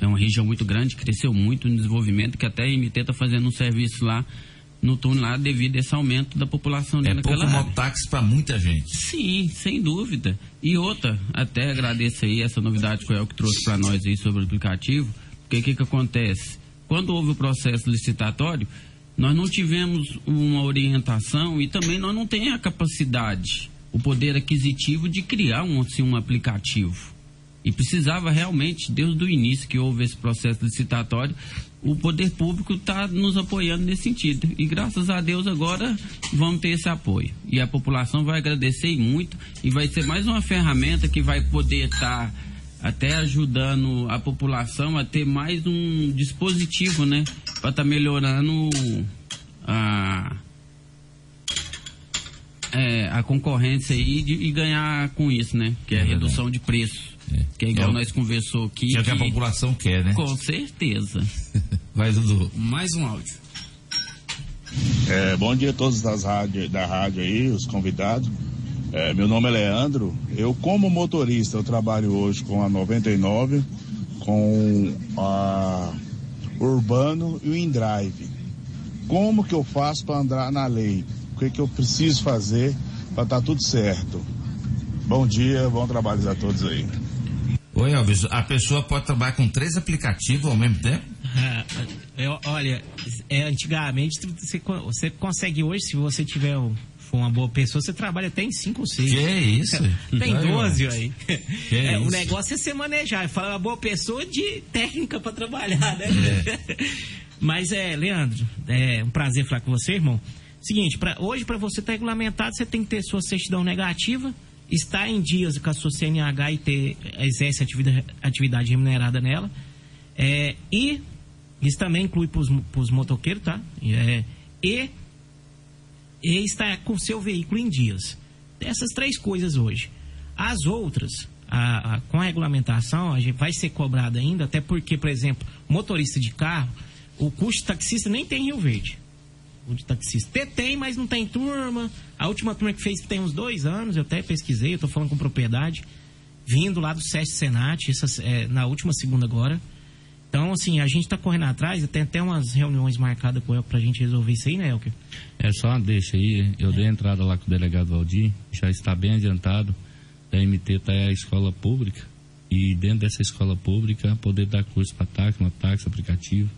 É uma região muito grande, cresceu muito no desenvolvimento, que até a MT está fazendo um serviço lá no túnel lá devido a esse aumento da população É dentro pouco área. mototáxi para muita gente. Sim, sem dúvida. E outra, até agradeço aí essa novidade que o que trouxe para nós aí sobre o aplicativo, porque o que, que acontece? Quando houve o processo licitatório, nós não tivemos uma orientação e também nós não temos a capacidade, o poder aquisitivo de criar um, assim, um aplicativo. E precisava realmente, desde o início que houve esse processo licitatório, o poder público está nos apoiando nesse sentido. E graças a Deus agora vamos ter esse apoio. E a população vai agradecer muito e vai ser mais uma ferramenta que vai poder estar até ajudando a população a ter mais um dispositivo, né? Para estar melhorando a, é, a concorrência aí de- e ganhar com isso, né? Que é a redução de preço. Que é igual É o- nós conversou aqui. Que é o que a população quer, né? Com certeza. Vai, Dudu. Mais um áudio. É, bom dia a todos das rádio, da rádio aí, os convidados. É, meu nome é Leandro. Eu, como motorista, eu trabalho hoje com a 99, com a Urbano e o InDrive. Como que eu faço para andar na lei? O que, que eu preciso fazer para estar tudo certo? Bom dia, bom trabalho a todos aí. Oi, Elvis, a pessoa pode trabalhar com três aplicativos ao mesmo tempo? Ah, eu- olha, é, antigamente você, você consegue hoje, se você tiver um- for uma boa pessoa, você trabalha até em 5 ou 6. Que isso? Tem ó. 12 aí. Que É, o negócio é você manejar. Fala uma boa pessoa de técnica pra trabalhar, né? Mas é, Leandro, é um prazer falar com você, irmão. Seguinte, pra, hoje para você estar regulamentado, você tem que ter sua certidão negativa, estar em dias com a sua CNH e ter, exerce atividade, atividade remunerada nela. É, e isso também inclui para os motoqueiros, tá? É, e, e estar com seu veículo em dias. Essas três coisas hoje. As outras, a- a- com a regulamentação, a gente vai ser cobrado ainda, até porque, por exemplo, motorista de carro, o custo taxista nem tem em Rio Verde. O de taxista Tem, mas não tem turma. A última turma que fez tem uns dois anos, eu até pesquisei, eu tô falando com propriedade. Vindo lá do SESC Senat, essas, é, na última segunda agora. Então, assim, a gente está correndo atrás, tem até umas reuniões marcadas com ele para a gente resolver isso aí, né, Elker? É só uma deixa aí, eu dei entrada lá com o delegado Valdir, já está bem adiantado. A MT tá a escola pública e dentro dessa escola pública poder dar curso para táxi, mototáxi, aplicativo.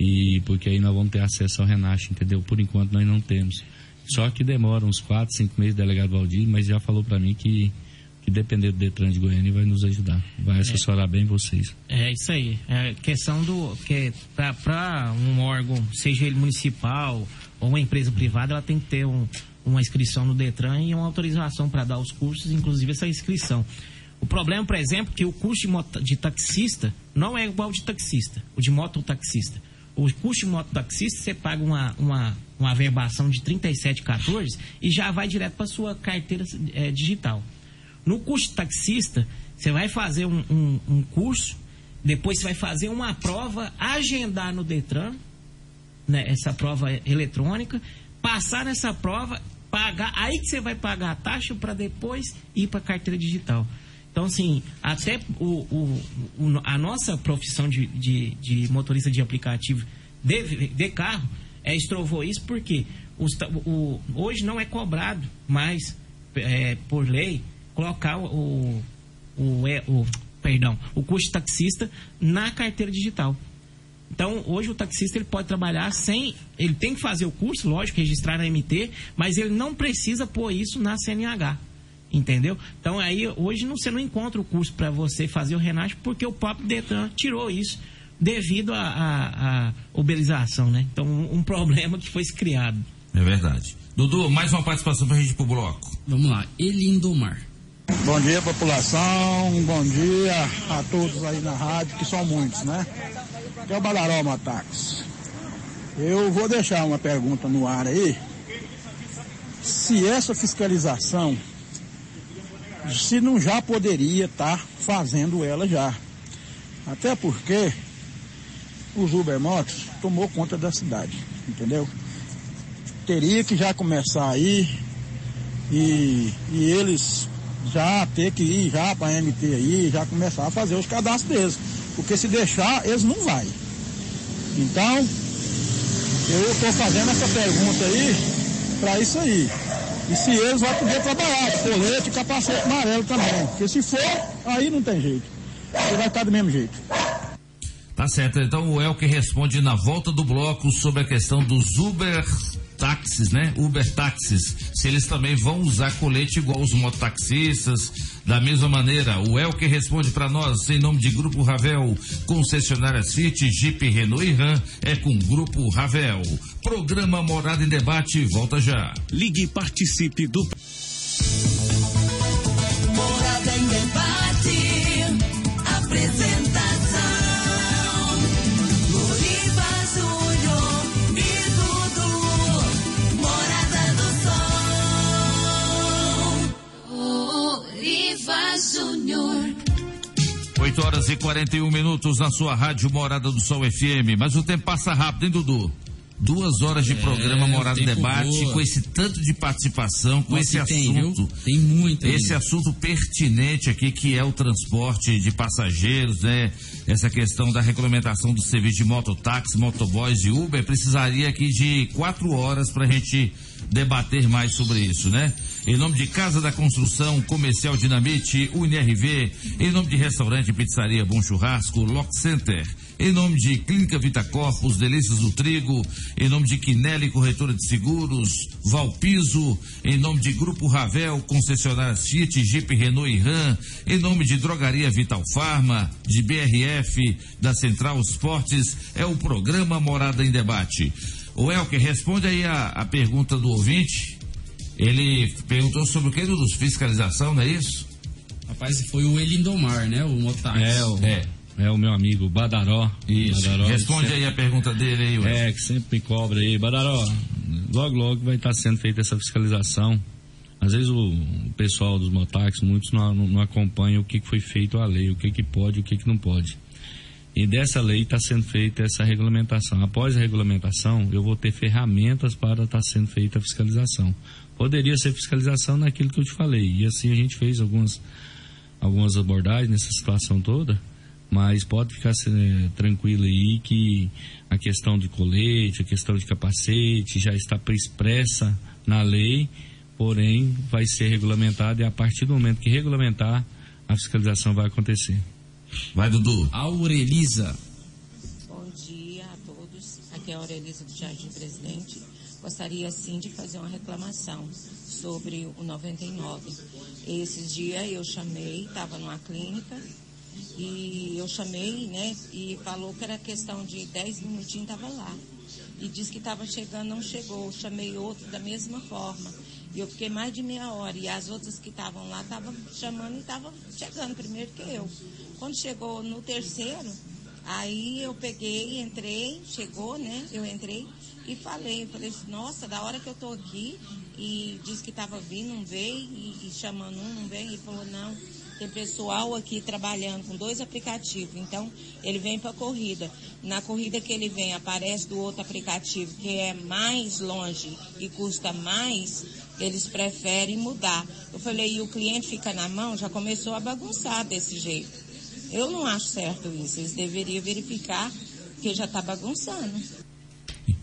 E porque aí nós vamos ter acesso ao Renache, entendeu? Por enquanto nós não temos. Só que demora uns 4, 5 meses o delegado Valdir, mas já falou para mim que que depender do Detran de Goiânia vai nos ajudar, vai assessorar bem vocês. É isso aí. É questão do que para um órgão, seja ele municipal ou uma empresa privada, ela tem que ter um, uma inscrição no Detran e uma autorização para dar os cursos, inclusive essa inscrição. O problema, por exemplo, é que o curso de, moto, de taxista não é igual ao de taxista, o de mototaxista. O curso de mototaxista, você paga uma, uma, uma averbação de 37,14 e já vai direto para sua carteira é, digital. No de taxista, você vai fazer um, um, um, curso, depois você vai fazer uma prova, agendar no Detran, né, essa prova eletrônica, passar nessa prova, pagar, aí que você vai pagar a taxa para depois ir para a carteira digital. Então, assim, até o, o, o, a nossa profissão de, de, de, motorista de aplicativo de, de carro é, estrovou isso porque os, o, hoje não é cobrado mais é, por lei colocar o, o, o, perdão, o custo taxista na carteira digital. Então, hoje o taxista ele pode trabalhar sem. Ele tem que fazer o curso, lógico, registrar na MT, mas ele não precisa pôr isso na CNH. Entendeu? Então, aí, hoje não, você não encontra o curso para você fazer o Renate, porque o próprio Detran tirou isso devido à uberização, né? Então, um, um problema que foi criado. É verdade. Dudu, mais uma participação para a gente ir pro bloco. Vamos lá. Elindomar. Bom dia, população. Bom dia a todos aí na rádio, que são muitos, né? Que é o Balaró Motax. Eu vou deixar uma pergunta no ar aí. Se essa fiscalização, se não já poderia estar tá fazendo ela já. Até porque os Uber Motos tomou conta da cidade, entendeu? Teria que já começar aí e, e eles já ter que ir já para a MT aí, já começar a fazer os cadastros deles. Porque se deixar, eles não vai. Então, eu estou fazendo essa pergunta aí para isso aí. E se eles vão poder trabalhar, colete e capacete amarelo também. Porque se for, aí não tem jeito. Você vai estar do mesmo jeito. Tá certo. Então o Elke responde na volta do bloco sobre a questão dos Uber táxis, né? Uber táxis, se eles também vão usar colete igual os mototaxistas. Da mesma maneira, o Elke responde para nós em nome de Grupo Ravel, concessionária City, Jeep, Renault e Ram, é com Grupo Ravel. Programa Morada em Debate, volta já. Ligue e participe do 8 horas e 41 minutos na sua rádio Morada do Sol FM. Mas o tempo passa rápido, hein, Dudu? Duas horas de É, programa Morada tempo Debate, voa. com esse tanto de participação, com Nossa, esse e tem, assunto. Tem muito Esse ainda. assunto pertinente aqui, que é o transporte de passageiros, né? Essa questão da regulamentação do serviço de mototáxi, motoboys e Uber, precisaria aqui de quatro horas para a gente debater mais sobre isso, né? Em nome de Casa da Construção, Comercial Dinamite, UNRV, em nome de Restaurante Pizzaria Bom Churrasco, Lock Center, em nome de Clínica Vita Corpus, Delícias do Trigo, em nome de Quinelli Corretora de Seguros, Valpiso, em nome de Grupo Ravel, concessionária Fiat, Jeep, Renault e Ram, em nome de Drogaria Vital Farma, de BRF, da Central Esportes, é o programa Morada em Debate. O Elker, responde aí a, a pergunta do ouvinte. Ele perguntou sobre o que, Dudu? Fiscalização, não é isso? Rapaz, foi o Elindomar, né? O mototáxi. É, o, é. o meu amigo Badaró. Isso. Badaró, Responde sempre- aí a pergunta dele aí, Wilson. É, que sempre me cobra aí. Badaró, logo, logo vai estar sendo feita essa fiscalização. Às vezes o pessoal dos motáxis, muitos não, não, não acompanham o que que foi feito a lei, o que que pode e o que que não pode. E dessa lei está sendo feita essa regulamentação. Após a regulamentação, eu vou ter ferramentas para estar sendo feita a fiscalização. Poderia ser fiscalização naquilo que eu te falei. E assim a gente fez algumas, algumas abordagens nessa situação toda Mas pode ficar eh, tranquilo aí que a questão de colete, a questão de capacete já está expressa na lei, porém vai ser regulamentada e a partir do momento que regulamentar, a fiscalização vai acontecer. Vai, Dudu. Aurelisa. Bom dia a todos. Aqui é a Aurelisa do Jardim Presidente. Gostaria sim de fazer uma reclamação sobre o 99. Esses dias eu chamei, estava numa clínica e eu chamei, né? E falou que era questão de 10 minutinhos, estava lá. E disse que estava chegando, não chegou. Chamei outro da mesma forma. E eu fiquei mais de meia hora. E as outras que estavam lá estavam chamando e estavam chegando primeiro que eu. Quando chegou no terceiro, aí eu peguei, entrei, chegou, né? Eu entrei e falei, falei assim, nossa, da hora que eu tô aqui e disse que estava vindo, não veio, e, e chamando um, não veio, e falou, não, tem pessoal aqui trabalhando com dois aplicativos, então ele vem para a corrida. Na corrida que ele vem, aparece do outro aplicativo que é mais longe e custa mais, eles preferem mudar. Eu falei, e o cliente fica na mão, já começou a bagunçar desse jeito. Eu não acho certo isso, eles deveriam verificar que já está bagunçando.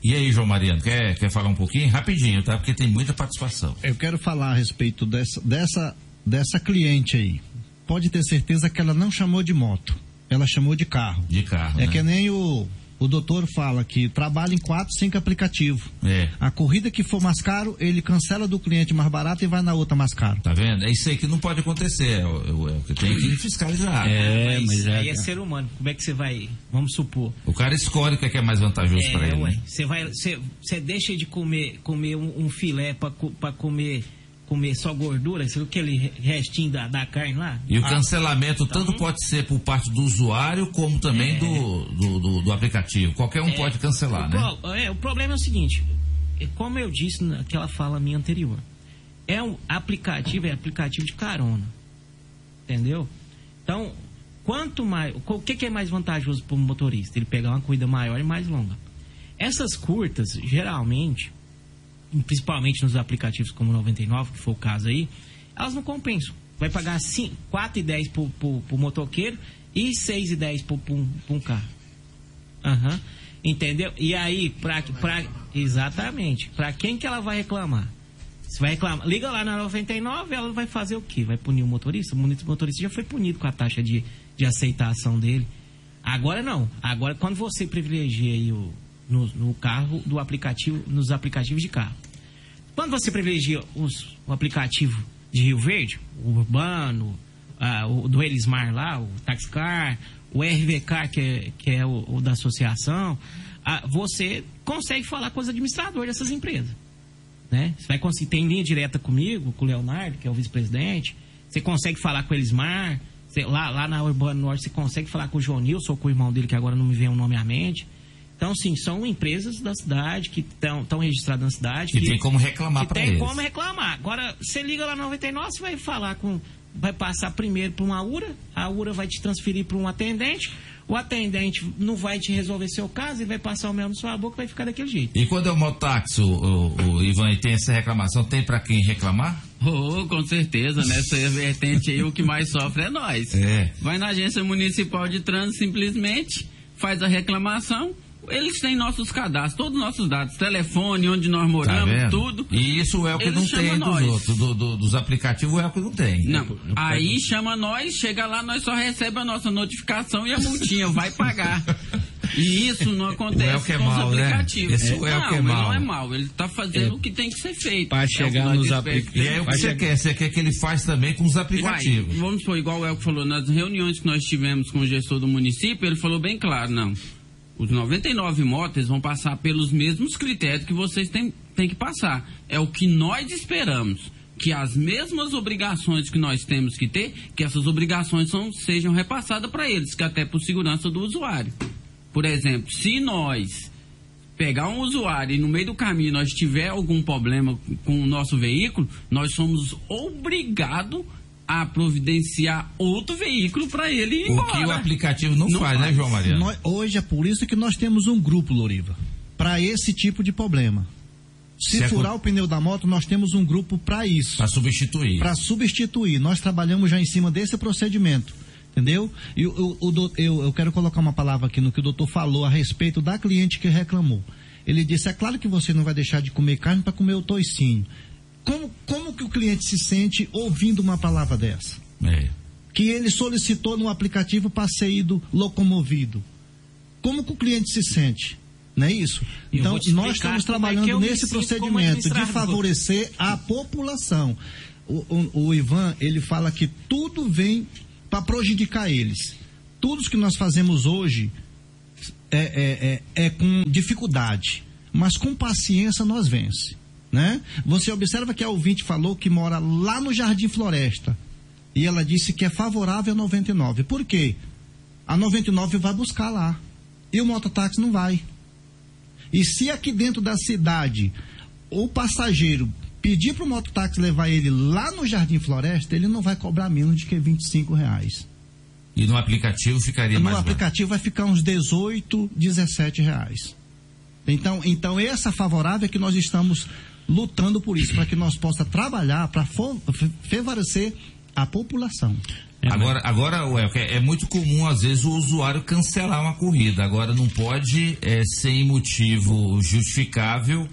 E aí, João Mariano, quer, quer falar um pouquinho? Rapidinho, tá? Porque tem muita participação. Eu quero falar a respeito dessa, dessa, dessa cliente aí. Pode ter certeza que ela não chamou de moto, ela chamou de carro. De carro. É né? que nem o, o doutor fala que trabalha em quatro, cinco aplicativos. É. A corrida que for mais caro, ele cancela do cliente mais barato e vai na outra mais caro. Tá vendo? É isso aí que não pode acontecer. É, o- é o que tem que fiscalizar. Ah, mas aí é ser humano. Como é que você vai, vamos supor, O cara escolhe o que é, que é mais vantajoso para ele. ué, né? Você vai, você, você deixa de comer, comer um, um filé para comer, comer só gordura, aquele restinho da, da carne lá? E o Ah, cancelamento tanto pode ser por parte do usuário como também É. do, do, do- do aplicativo. Qualquer um É, pode cancelar, o né? pro- é, o problema é o seguinte, é como eu disse naquela fala minha anterior, é um aplicativo, é aplicativo de carona, entendeu? Então, quanto mais, o que, que é mais vantajoso para o motorista? Ele pegar uma corrida maior e mais longa. Essas curtas, geralmente, principalmente nos aplicativos como o 99, que foi o caso aí, elas não compensam. Vai pagar 5, 4,10 pro, pro, pro motoqueiro e 6,10 pro, um- pro um carro. Aham. Entendeu? E aí, pra, pra, exatamente, pra quem que ela vai reclamar? Você vai reclamar, liga lá na 99, ela vai fazer o quê? Vai punir o motorista? O motorista já foi punido com a taxa de, de aceitação dele. Agora não. Agora, quando você privilegia aí o, no, no carro do aplicativo, nos aplicativos de carro. Quando você privilegia os, o aplicativo de Rio Verde, o Urbano, ah, o do Elismar lá, o Taxcar, o RVK, que é, que é o, o da associação, ah, você consegue falar com os administradores dessas empresas. Né? Você vai conseguir, tem linha direta comigo, com o Leonardo, que é o vice-presidente. Você consegue falar com o Elismar. Você- lá, lá na Urbano Norte você consegue falar com o João Nilson ou com o irmão dele, que agora não me vem o nome à mente. Então, sim, são empresas da cidade que estão registradas na cidade. Que tem como reclamar que pra tem eles. como reclamar. Agora, você liga lá na 99, você vai falar com. Vai passar primeiro para uma URA, a URA vai te transferir para um atendente, o atendente não vai te resolver seu caso e vai passar o mel na sua boca e vai ficar daquele jeito. E quando é o mototáxi, o, o, o Ivan, e tem essa reclamação, tem pra quem reclamar? Oh, com certeza, nessa vertente aí o que mais sofre é nós. É. Vai na agência municipal de trânsito simplesmente, faz a reclamação, eles têm nossos cadastros, todos os nossos dados, telefone, onde nós Tá moramos, vendo? tudo. E isso o Elke Eles não tem dos nós. outros. Do, do- dos aplicativos o Elke não tem. Não, aí chama nós, chega lá, nós só recebe a nossa notificação e a multinha, vai pagar. E isso não O acontece Elke é com mau, os né? aplicativos. Esse o Elke não, é ele mau. não é mal, ele tá fazendo É. o que tem que ser feito. Pra É o chegar que nós nos aplicativos. E aí o que você quer? Você quer que ele faz também com os aplicativos. Uai, vamos supor, igual o Elco falou, nas reuniões que nós tivemos com o gestor do município, ele falou bem claro, não. Os 99 motos vão passar pelos mesmos critérios que vocês têm, têm que passar. É o que nós esperamos. Que as mesmas obrigações que nós temos que ter, que essas obrigações são, sejam repassadas para eles, que até por segurança do usuário. Por exemplo, se nós pegar um usuário e no meio do caminho nós tiver algum problema com o nosso veículo, nós somos obrigados a providenciar outro veículo para ele ir O embora. que o aplicativo não, faz, né, João Mariano? Nós- hoje é por isso que nós temos um grupo, Loriva, para esse tipo de problema. Se Se é furar co- o pneu da moto, nós temos um grupo para isso. Para substituir. Para substituir. Nós trabalhamos já em cima desse procedimento. Entendeu? E o, o, o do- eu, eu quero colocar uma palavra aqui no que o doutor falou a respeito da cliente que reclamou. Ele disse: é claro que você não vai deixar de comer carne para comer o toicinho. Como, como que o cliente se sente ouvindo uma palavra dessa? É. Que ele solicitou no aplicativo para ser ido locomovido. Como que o cliente se sente? Não é isso? Eu Então, nós estamos é trabalhando me nesse procedimento de favorecer a população. O, o- o Ivan, ele fala que tudo vem para prejudicar eles. Tudo que nós fazemos hoje é, é, é, é com dificuldade, mas com paciência nós vence. Né? Você observa que a ouvinte falou que mora lá no Jardim Floresta e ela disse que é favorável a 99. Por quê? A 99 vai buscar lá e o mototáxi não vai. E se aqui dentro da cidade o passageiro pedir para o mototáxi levar ele lá no Jardim Floresta, ele não vai cobrar menos de que 25 reais. E no aplicativo ficaria No mais barato. aplicativo vai ficar uns 18, 17 reais. Então, então essa favorável é que nós estamos lutando por isso, para que nós possa trabalhar para favorecer a população. Agora, agora Welker, é muito comum, às vezes, o usuário cancelar uma corrida. Agora, não pode, é, sem motivo justificável,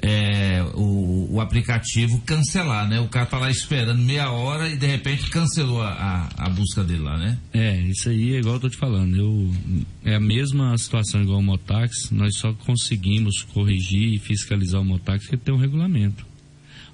é, o, o aplicativo cancelar, né? O cara tá lá esperando meia hora e, de repente, cancelou a, a, a busca dele lá, né? É, isso aí é igual eu tô te falando. Eu, é a mesma situação igual o Motax, nós só conseguimos corrigir e fiscalizar o Motax porque tem um regulamento.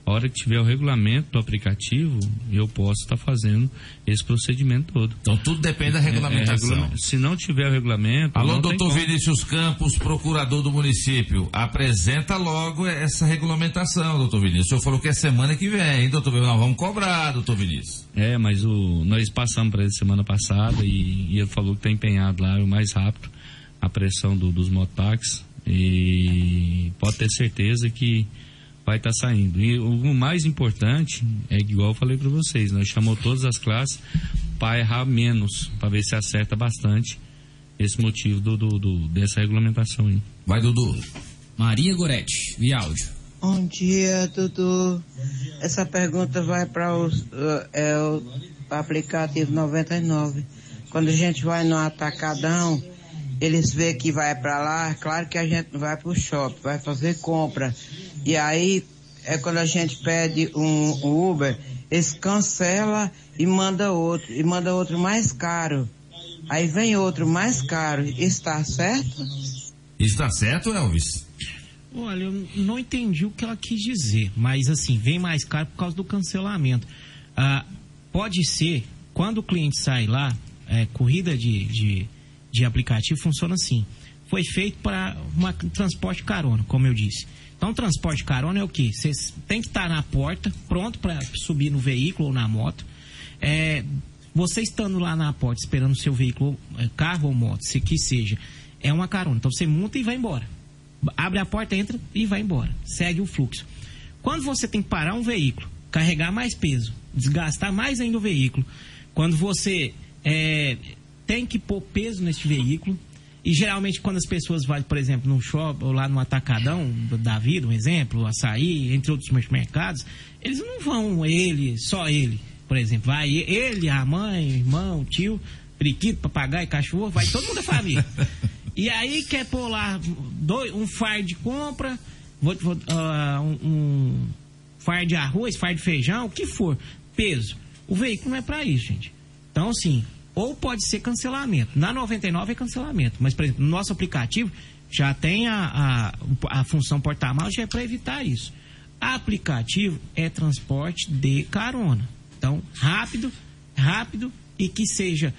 A hora que tiver o regulamento do aplicativo, eu posso estar fazendo esse procedimento todo. Então tudo depende da regulamentação. regula- Se não tiver o regulamento. Alô, doutor. Vinícius Campos, procurador do município. Apresenta logo essa regulamentação, doutor Vinícius. O senhor falou que é semana que vem, hein, doutor Vinícius? Nós vamos cobrar, doutor Vinícius. É, mas o, nós passamos para ele semana passada e, e ele falou que está empenhado lá o mais rápido a pressão do- dos motax e pode ter certeza que vai estar saindo. E o, mais importante é que, igual eu falei para vocês, nós chamamos todas as classes para errar menos, para ver se acerta bastante esse motivo do, do- do- dessa regulamentação aí. Vai, Dudu. Maria Goretti, via áudio. Bom dia, Dudu. Essa pergunta vai para o, é, o aplicativo 99. Quando a gente vai no atacadão, eles vê que vai para lá, claro que a gente não vai para o shopping, vai fazer compra. E aí, é quando a gente pede um, um Uber, eles cancela e manda outro, e manda outro mais caro. Aí vem outro mais caro. Está certo? Está certo, Elvis? Olha, eu não entendi o que ela quis dizer, mas assim, vem mais caro por causa do cancelamento. Ah, pode ser, quando o cliente sai lá, é, corrida de, de, de aplicativo funciona assim. Foi feito para um transporte carona, como eu disse. Então, transporte carona é o quê? Você tem que estar na porta, pronto para subir no veículo ou na moto. É, você estando lá na porta esperando o seu veículo, é, carro ou moto, se que seja, é uma carona. Então você monta e vai embora. Abre a porta, entra e vai embora. Segue o fluxo. Quando você tem que parar um veículo, carregar mais peso, desgastar mais ainda o veículo, quando você é, tem que pôr peso nesse veículo, e geralmente quando as pessoas vão, por exemplo, no shopping ou lá no atacadão da vida, um exemplo, açaí, entre outros mercados, eles não vão ele, só ele, por exemplo, vai ele, a mãe, o irmão, o tio, periquito, papagaio, cachorro, vai todo mundo da família. E aí quer pôr lá dois, um fardo de compra, vou, vou, ah, um, um fardo de arroz, fardo de feijão, o que for, peso. O veículo não é para isso, gente. Então, assim, ou pode ser cancelamento. Na 99 é cancelamento, mas, por exemplo, no nosso aplicativo já tem a, a, a função porta-mal, já é para evitar isso. Aplicativo é transporte de carona. Então, rápido, rápido e que seja.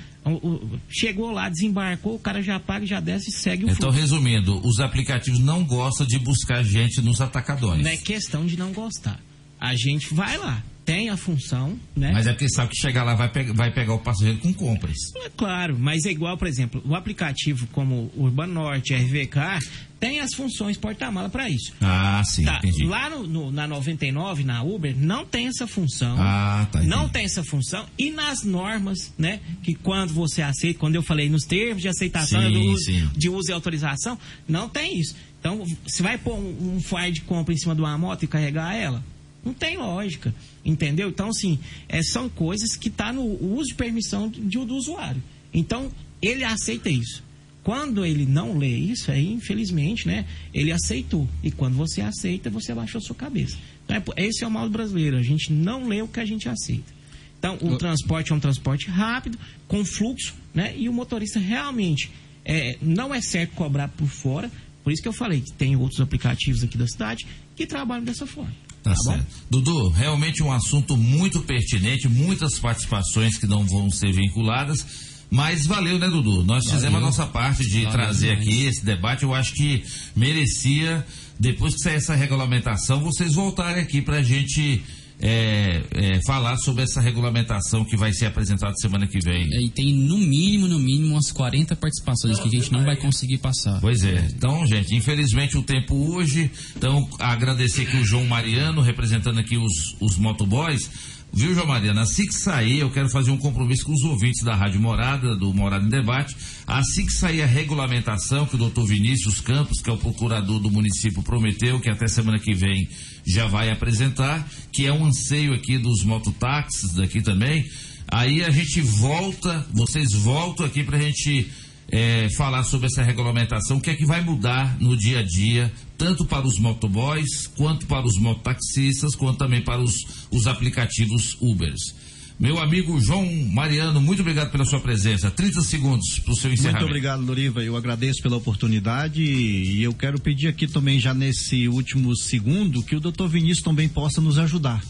chegou lá, desembarcou, o cara já paga, já desce e segue o Então, fluxo. resumindo, os aplicativos não gostam de buscar gente nos atacadões. Não é questão de não gostar. A gente vai lá, tem a função, né? Mas é porque sabe que chegar lá vai, pe- vai pegar o passageiro com compras. É claro, mas é igual, por exemplo, o aplicativo como Urban Norte, RVK, tem as funções porta-mala para isso. Ah, sim, Tá, entendi. lá no, no- na 99, na Uber, não tem essa função. Ah, tá, Não tem essa função. E nas normas, né? Que quando você aceita, quando eu falei nos termos de aceitação Sim, do sim. de uso e autorização, não tem isso. Então, você vai pôr um, um file de compra em cima de uma moto e carregar ela? Não tem lógica, entendeu? Então, assim, é, são coisas que tá no uso de permissão do, do usuário. Então, ele aceita isso. Quando ele não lê isso, aí, infelizmente, né, ele aceitou. E quando você aceita, você abaixou sua cabeça. Então, é, esse é o mal brasileiro. A gente não lê o que a gente aceita. Então, o transporte é um transporte rápido, com fluxo, né? E o motorista realmente é, não é certo cobrar por fora. Por isso que eu falei que tem outros aplicativos aqui da cidade que trabalham dessa forma. Tá, certo. Dudu, realmente um assunto muito pertinente, muitas participações que não vão ser vinculadas, mas valeu, né, Dudu? Nós Valeu. fizemos a nossa parte de Valeu trazer demais. aqui esse debate. Eu acho que merecia, depois que sair essa regulamentação, vocês voltarem aqui pra gente é, é, falar sobre essa regulamentação que vai ser apresentada semana que vem. É, E tem no mínimo, no mínimo, umas 40 participações que a gente não vai conseguir passar. Pois é. Então, gente, infelizmente o tempo hoje. Então, agradecer aqui o João Mariano, representando aqui os, os motoboys. Viu, João Mariano? Assim que sair, eu quero fazer um compromisso com os ouvintes da Rádio Morada, do Morada em Debate. Assim que sair a regulamentação que o doutor Vinícius Campos, que é o procurador do município, prometeu, que até semana que vem já vai apresentar, que é um anseio aqui dos mototáxis daqui também. Aí a gente volta, vocês voltam aqui pra gente é, falar sobre essa regulamentação, o que é que vai mudar no dia a dia, tanto para os motoboys, quanto para os mototaxistas, quanto também para os, os aplicativos Ubers. Meu amigo João Mariano, muito obrigado pela sua presença. 30 segundos para o seu encerramento. Muito obrigado, Loriva. Eu agradeço pela oportunidade e eu quero pedir aqui também, já nesse último segundo, que o doutor Vinícius também possa nos ajudar.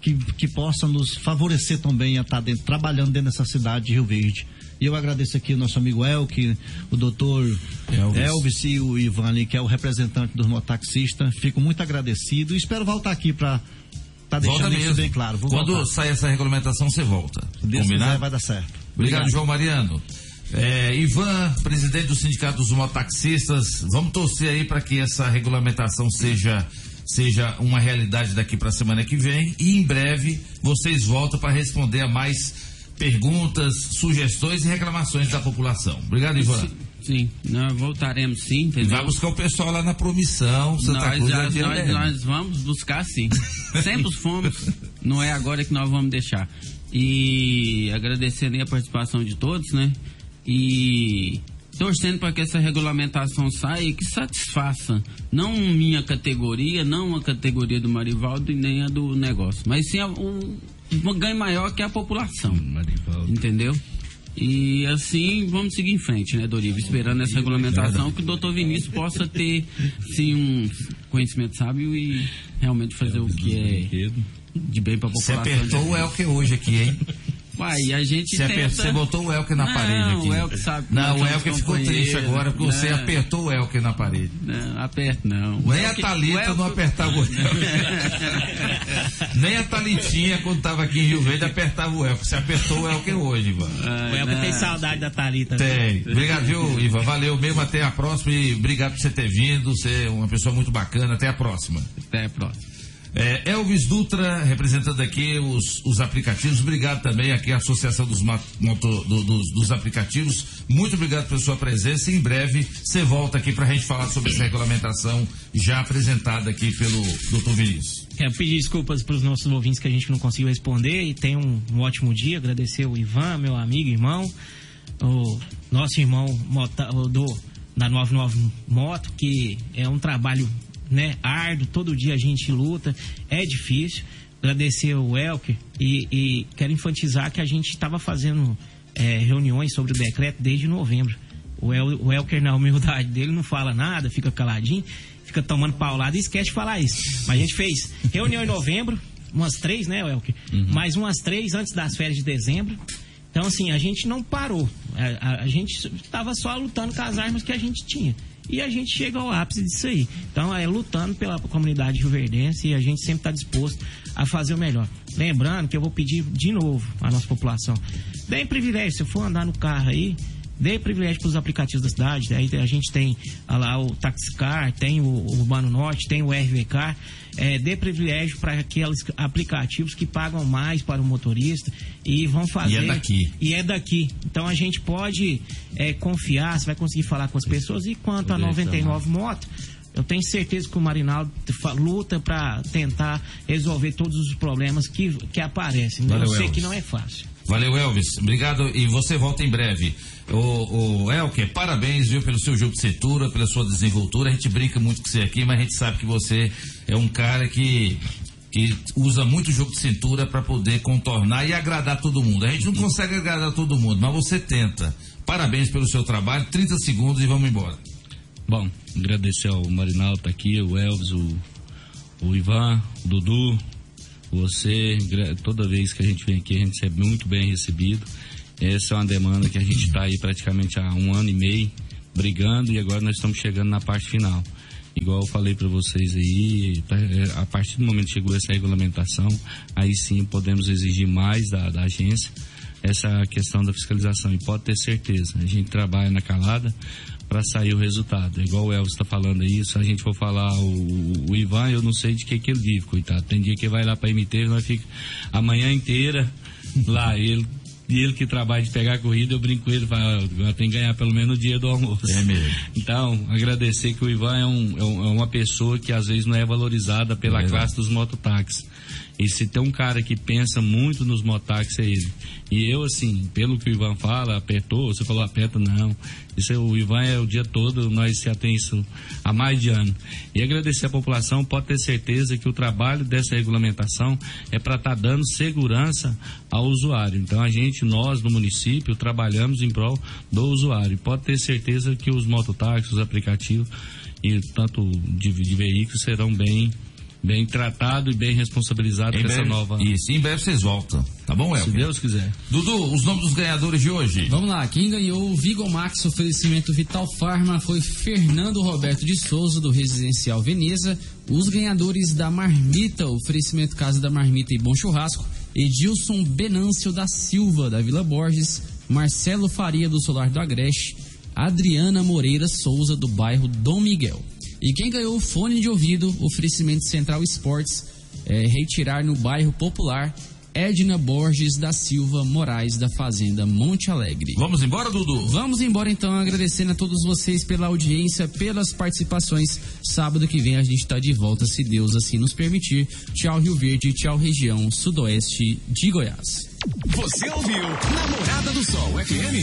Que, que possa nos favorecer também a estar dentro, trabalhando dentro dessa cidade de Rio Verde. E eu agradeço aqui o nosso amigo Elke, o doutor Elvis. Elvis. e o Ivan que é o representante dos mototaxistas. Fico muito agradecido e espero voltar aqui para Volta deixando isso mesmo. bem claro. Vou Quando voltar. sair essa regulamentação, você volta. Se Deus Combinado? quiser, vai dar certo. Obrigado, João Mariano. É, Ivan, presidente do Sindicato dos Mototaxistas, vamos torcer aí para que essa regulamentação seja, seja uma realidade daqui para a semana que vem e em breve vocês voltam para responder a mais perguntas, sugestões e reclamações da população. Obrigado, Ivan. Sim, nós voltaremos sim, entendeu? Vai buscar o pessoal lá na promissão, Santa nós, Cruz já- é nós, nós vamos buscar sim. Sempre fomos, não é agora que nós vamos deixar. E agradecendo a participação de todos, né? E torcendo para que essa regulamentação saia e que satisfaça não minha categoria, não a categoria do Marivaldo e nem a do negócio, mas sim a- um, um ganho maior que a população. Entendeu? E assim vamos seguir em frente, né, Doriva? Esperando essa regulamentação, que o doutor Vinícius possa ter, sim, um conhecimento sábio e realmente fazer o que é de bem para a Você população. apertou o Elke hoje aqui, hein? Uai, a gente Você, tenta... aper- você botou o Elke na Não, parede aqui. o Elke sabe que Não, o Elke ficou companheiros, triste agora porque você né? apertou o Elke na parede. Não, aperto não. O Nem a Elke- Thalita o Elke- não apertava o Elke. Nem a Thalitinha, quando estava aqui em Rio Verde, apertava o Elke. Você apertou o Elke hoje, Ivan. o Elker tem saudade da Thalita. Tem. Obrigado, viu, Ivan? Valeu mesmo. Até a próxima e obrigado por você ter vindo. Você é uma pessoa muito bacana. Até a próxima. Até a próxima. É, Elvis Dutra, representando aqui os, os aplicativos. Obrigado também aqui à Associação dos, moto- do- dos, dos Aplicativos. Muito obrigado pela sua presença. Em breve você volta aqui para a gente falar sobre essa regulamentação já apresentada aqui pelo Dr. Vinícius. Quero pedir desculpas para os nossos ouvintes que a gente não conseguiu responder e tenham um, um ótimo dia. Agradecer o Ivan, meu amigo, irmão, o nosso irmão mota- do, da 99 Moto, que é um trabalho né, árduo, todo dia a gente luta, é difícil. Agradecer o Elker e, e quero enfatizar que a gente estava fazendo é, reuniões sobre o decreto desde novembro. O, El, o Elker, na humildade dele, não fala nada, fica caladinho, fica tomando paulada e esquece de falar isso. Mas a gente fez reunião em novembro, umas três, né, Elker? Mais umas três antes das férias de dezembro. Então, assim, a gente não parou. A, a- a gente estava só lutando com as armas que a gente tinha. E a gente chega ao ápice disso aí. Então, é lutando pela comunidade rioverdense e a gente sempre está disposto a fazer o melhor. Lembrando que eu vou pedir de novo à nossa população: deem privilégio, se for andar no carro aí, dê privilégio para os aplicativos da cidade. Aí a gente tem ah lá o Taxicar, tem o, Urbano Norte, tem o RVK. É, dê privilégio para aqueles aplicativos que pagam mais para o motorista e vão fazer. E é daqui. E é daqui. Então a gente pode é, confiar, você vai conseguir falar com as pessoas. E quanto a Poder 99 moto, Eu tenho certeza que o Marinaldo luta para tentar resolver todos os problemas que, que aparecem. Valeu, eu sei Elvis. que não é fácil. Valeu, Elvis. Obrigado e você volta em breve. O, o Elker, parabéns, viu, pelo seu jogo de cintura, pela sua desenvoltura. A gente brinca muito com você aqui, mas a gente sabe que você é um cara que, que usa muito jogo de cintura para poder contornar e agradar todo mundo. A gente não consegue agradar todo mundo, mas você tenta. Parabéns pelo seu trabalho. 30 segundos e vamos embora. Bom, agradecer ao Marinaldo tá aqui, o Elvis, o, o Ivan, o Dudu, você, toda vez que a gente vem aqui a gente é muito bem recebido. Essa é uma demanda que a gente está aí praticamente há um ano e meio brigando e agora nós estamos chegando na parte final. Igual eu falei para vocês aí, é, a partir do momento que chegou essa regulamentação, aí sim podemos exigir mais da, da agência essa questão da fiscalização. E pode ter certeza, a gente trabalha na calada para sair o resultado. Igual o Elvis está falando aí, se a gente for falar o, o Ivan, eu não sei de que que ele vive, coitado. Tem dia que vai lá para MT, nós fica a manhã inteira lá, ele e ele que trabalha de pegar a corrida, eu brinco com ele, fala, "Ah, tem que ganhar pelo menos o dia do almoço. É mesmo. Então, agradecer que o Ivan é, um- é um- é uma pessoa que às vezes não é valorizada pela É. classe dos mototáxis. E se tem um cara que pensa muito nos mototáxis, é ele. E eu, assim, pelo que o Ivan fala, apertou, você falou aperta, não. Isso é, o Ivan é o dia todo, nós já tem isso há mais de ano. E agradecer a população, pode ter certeza que o trabalho dessa regulamentação é para estar dando segurança ao usuário. Então a gente, nós no município, trabalhamos em prol do usuário. Pode ter certeza que os mototáxis, os aplicativos e tanto de, de veículos serão bem bem tratados e bem responsabilizados Em com essa breve- nova. Isso, em breve vocês voltam. Tá bom, Elker? Se Deus quiser. Dudu, os nomes dos ganhadores de hoje. Vamos lá, quem ganhou o Vigo Max oferecimento Vital Farma foi Fernando Roberto de Souza, do Residencial Veneza. Os ganhadores da Marmita, oferecimento Casa da Marmita e Bom Churrasco, Edilson Benâncio da Silva, da Vila Borges, Marcelo Faria, do Solar do Agreste, Adriana Moreira Souza, do bairro Dom Miguel. E quem ganhou o fone de ouvido, oferecimento Central Esportes, é, retirar no bairro Popular, Edna Borges da Silva Moraes, da Fazenda Monte Alegre. Vamos embora, Dudu? Vamos embora então, agradecendo a todos vocês pela audiência, pelas participações. Sábado que vem a gente está de volta, se Deus assim nos permitir. Tchau, Rio Verde, tchau, região sudoeste de Goiás. Você ouviu Namorada do Sol FM.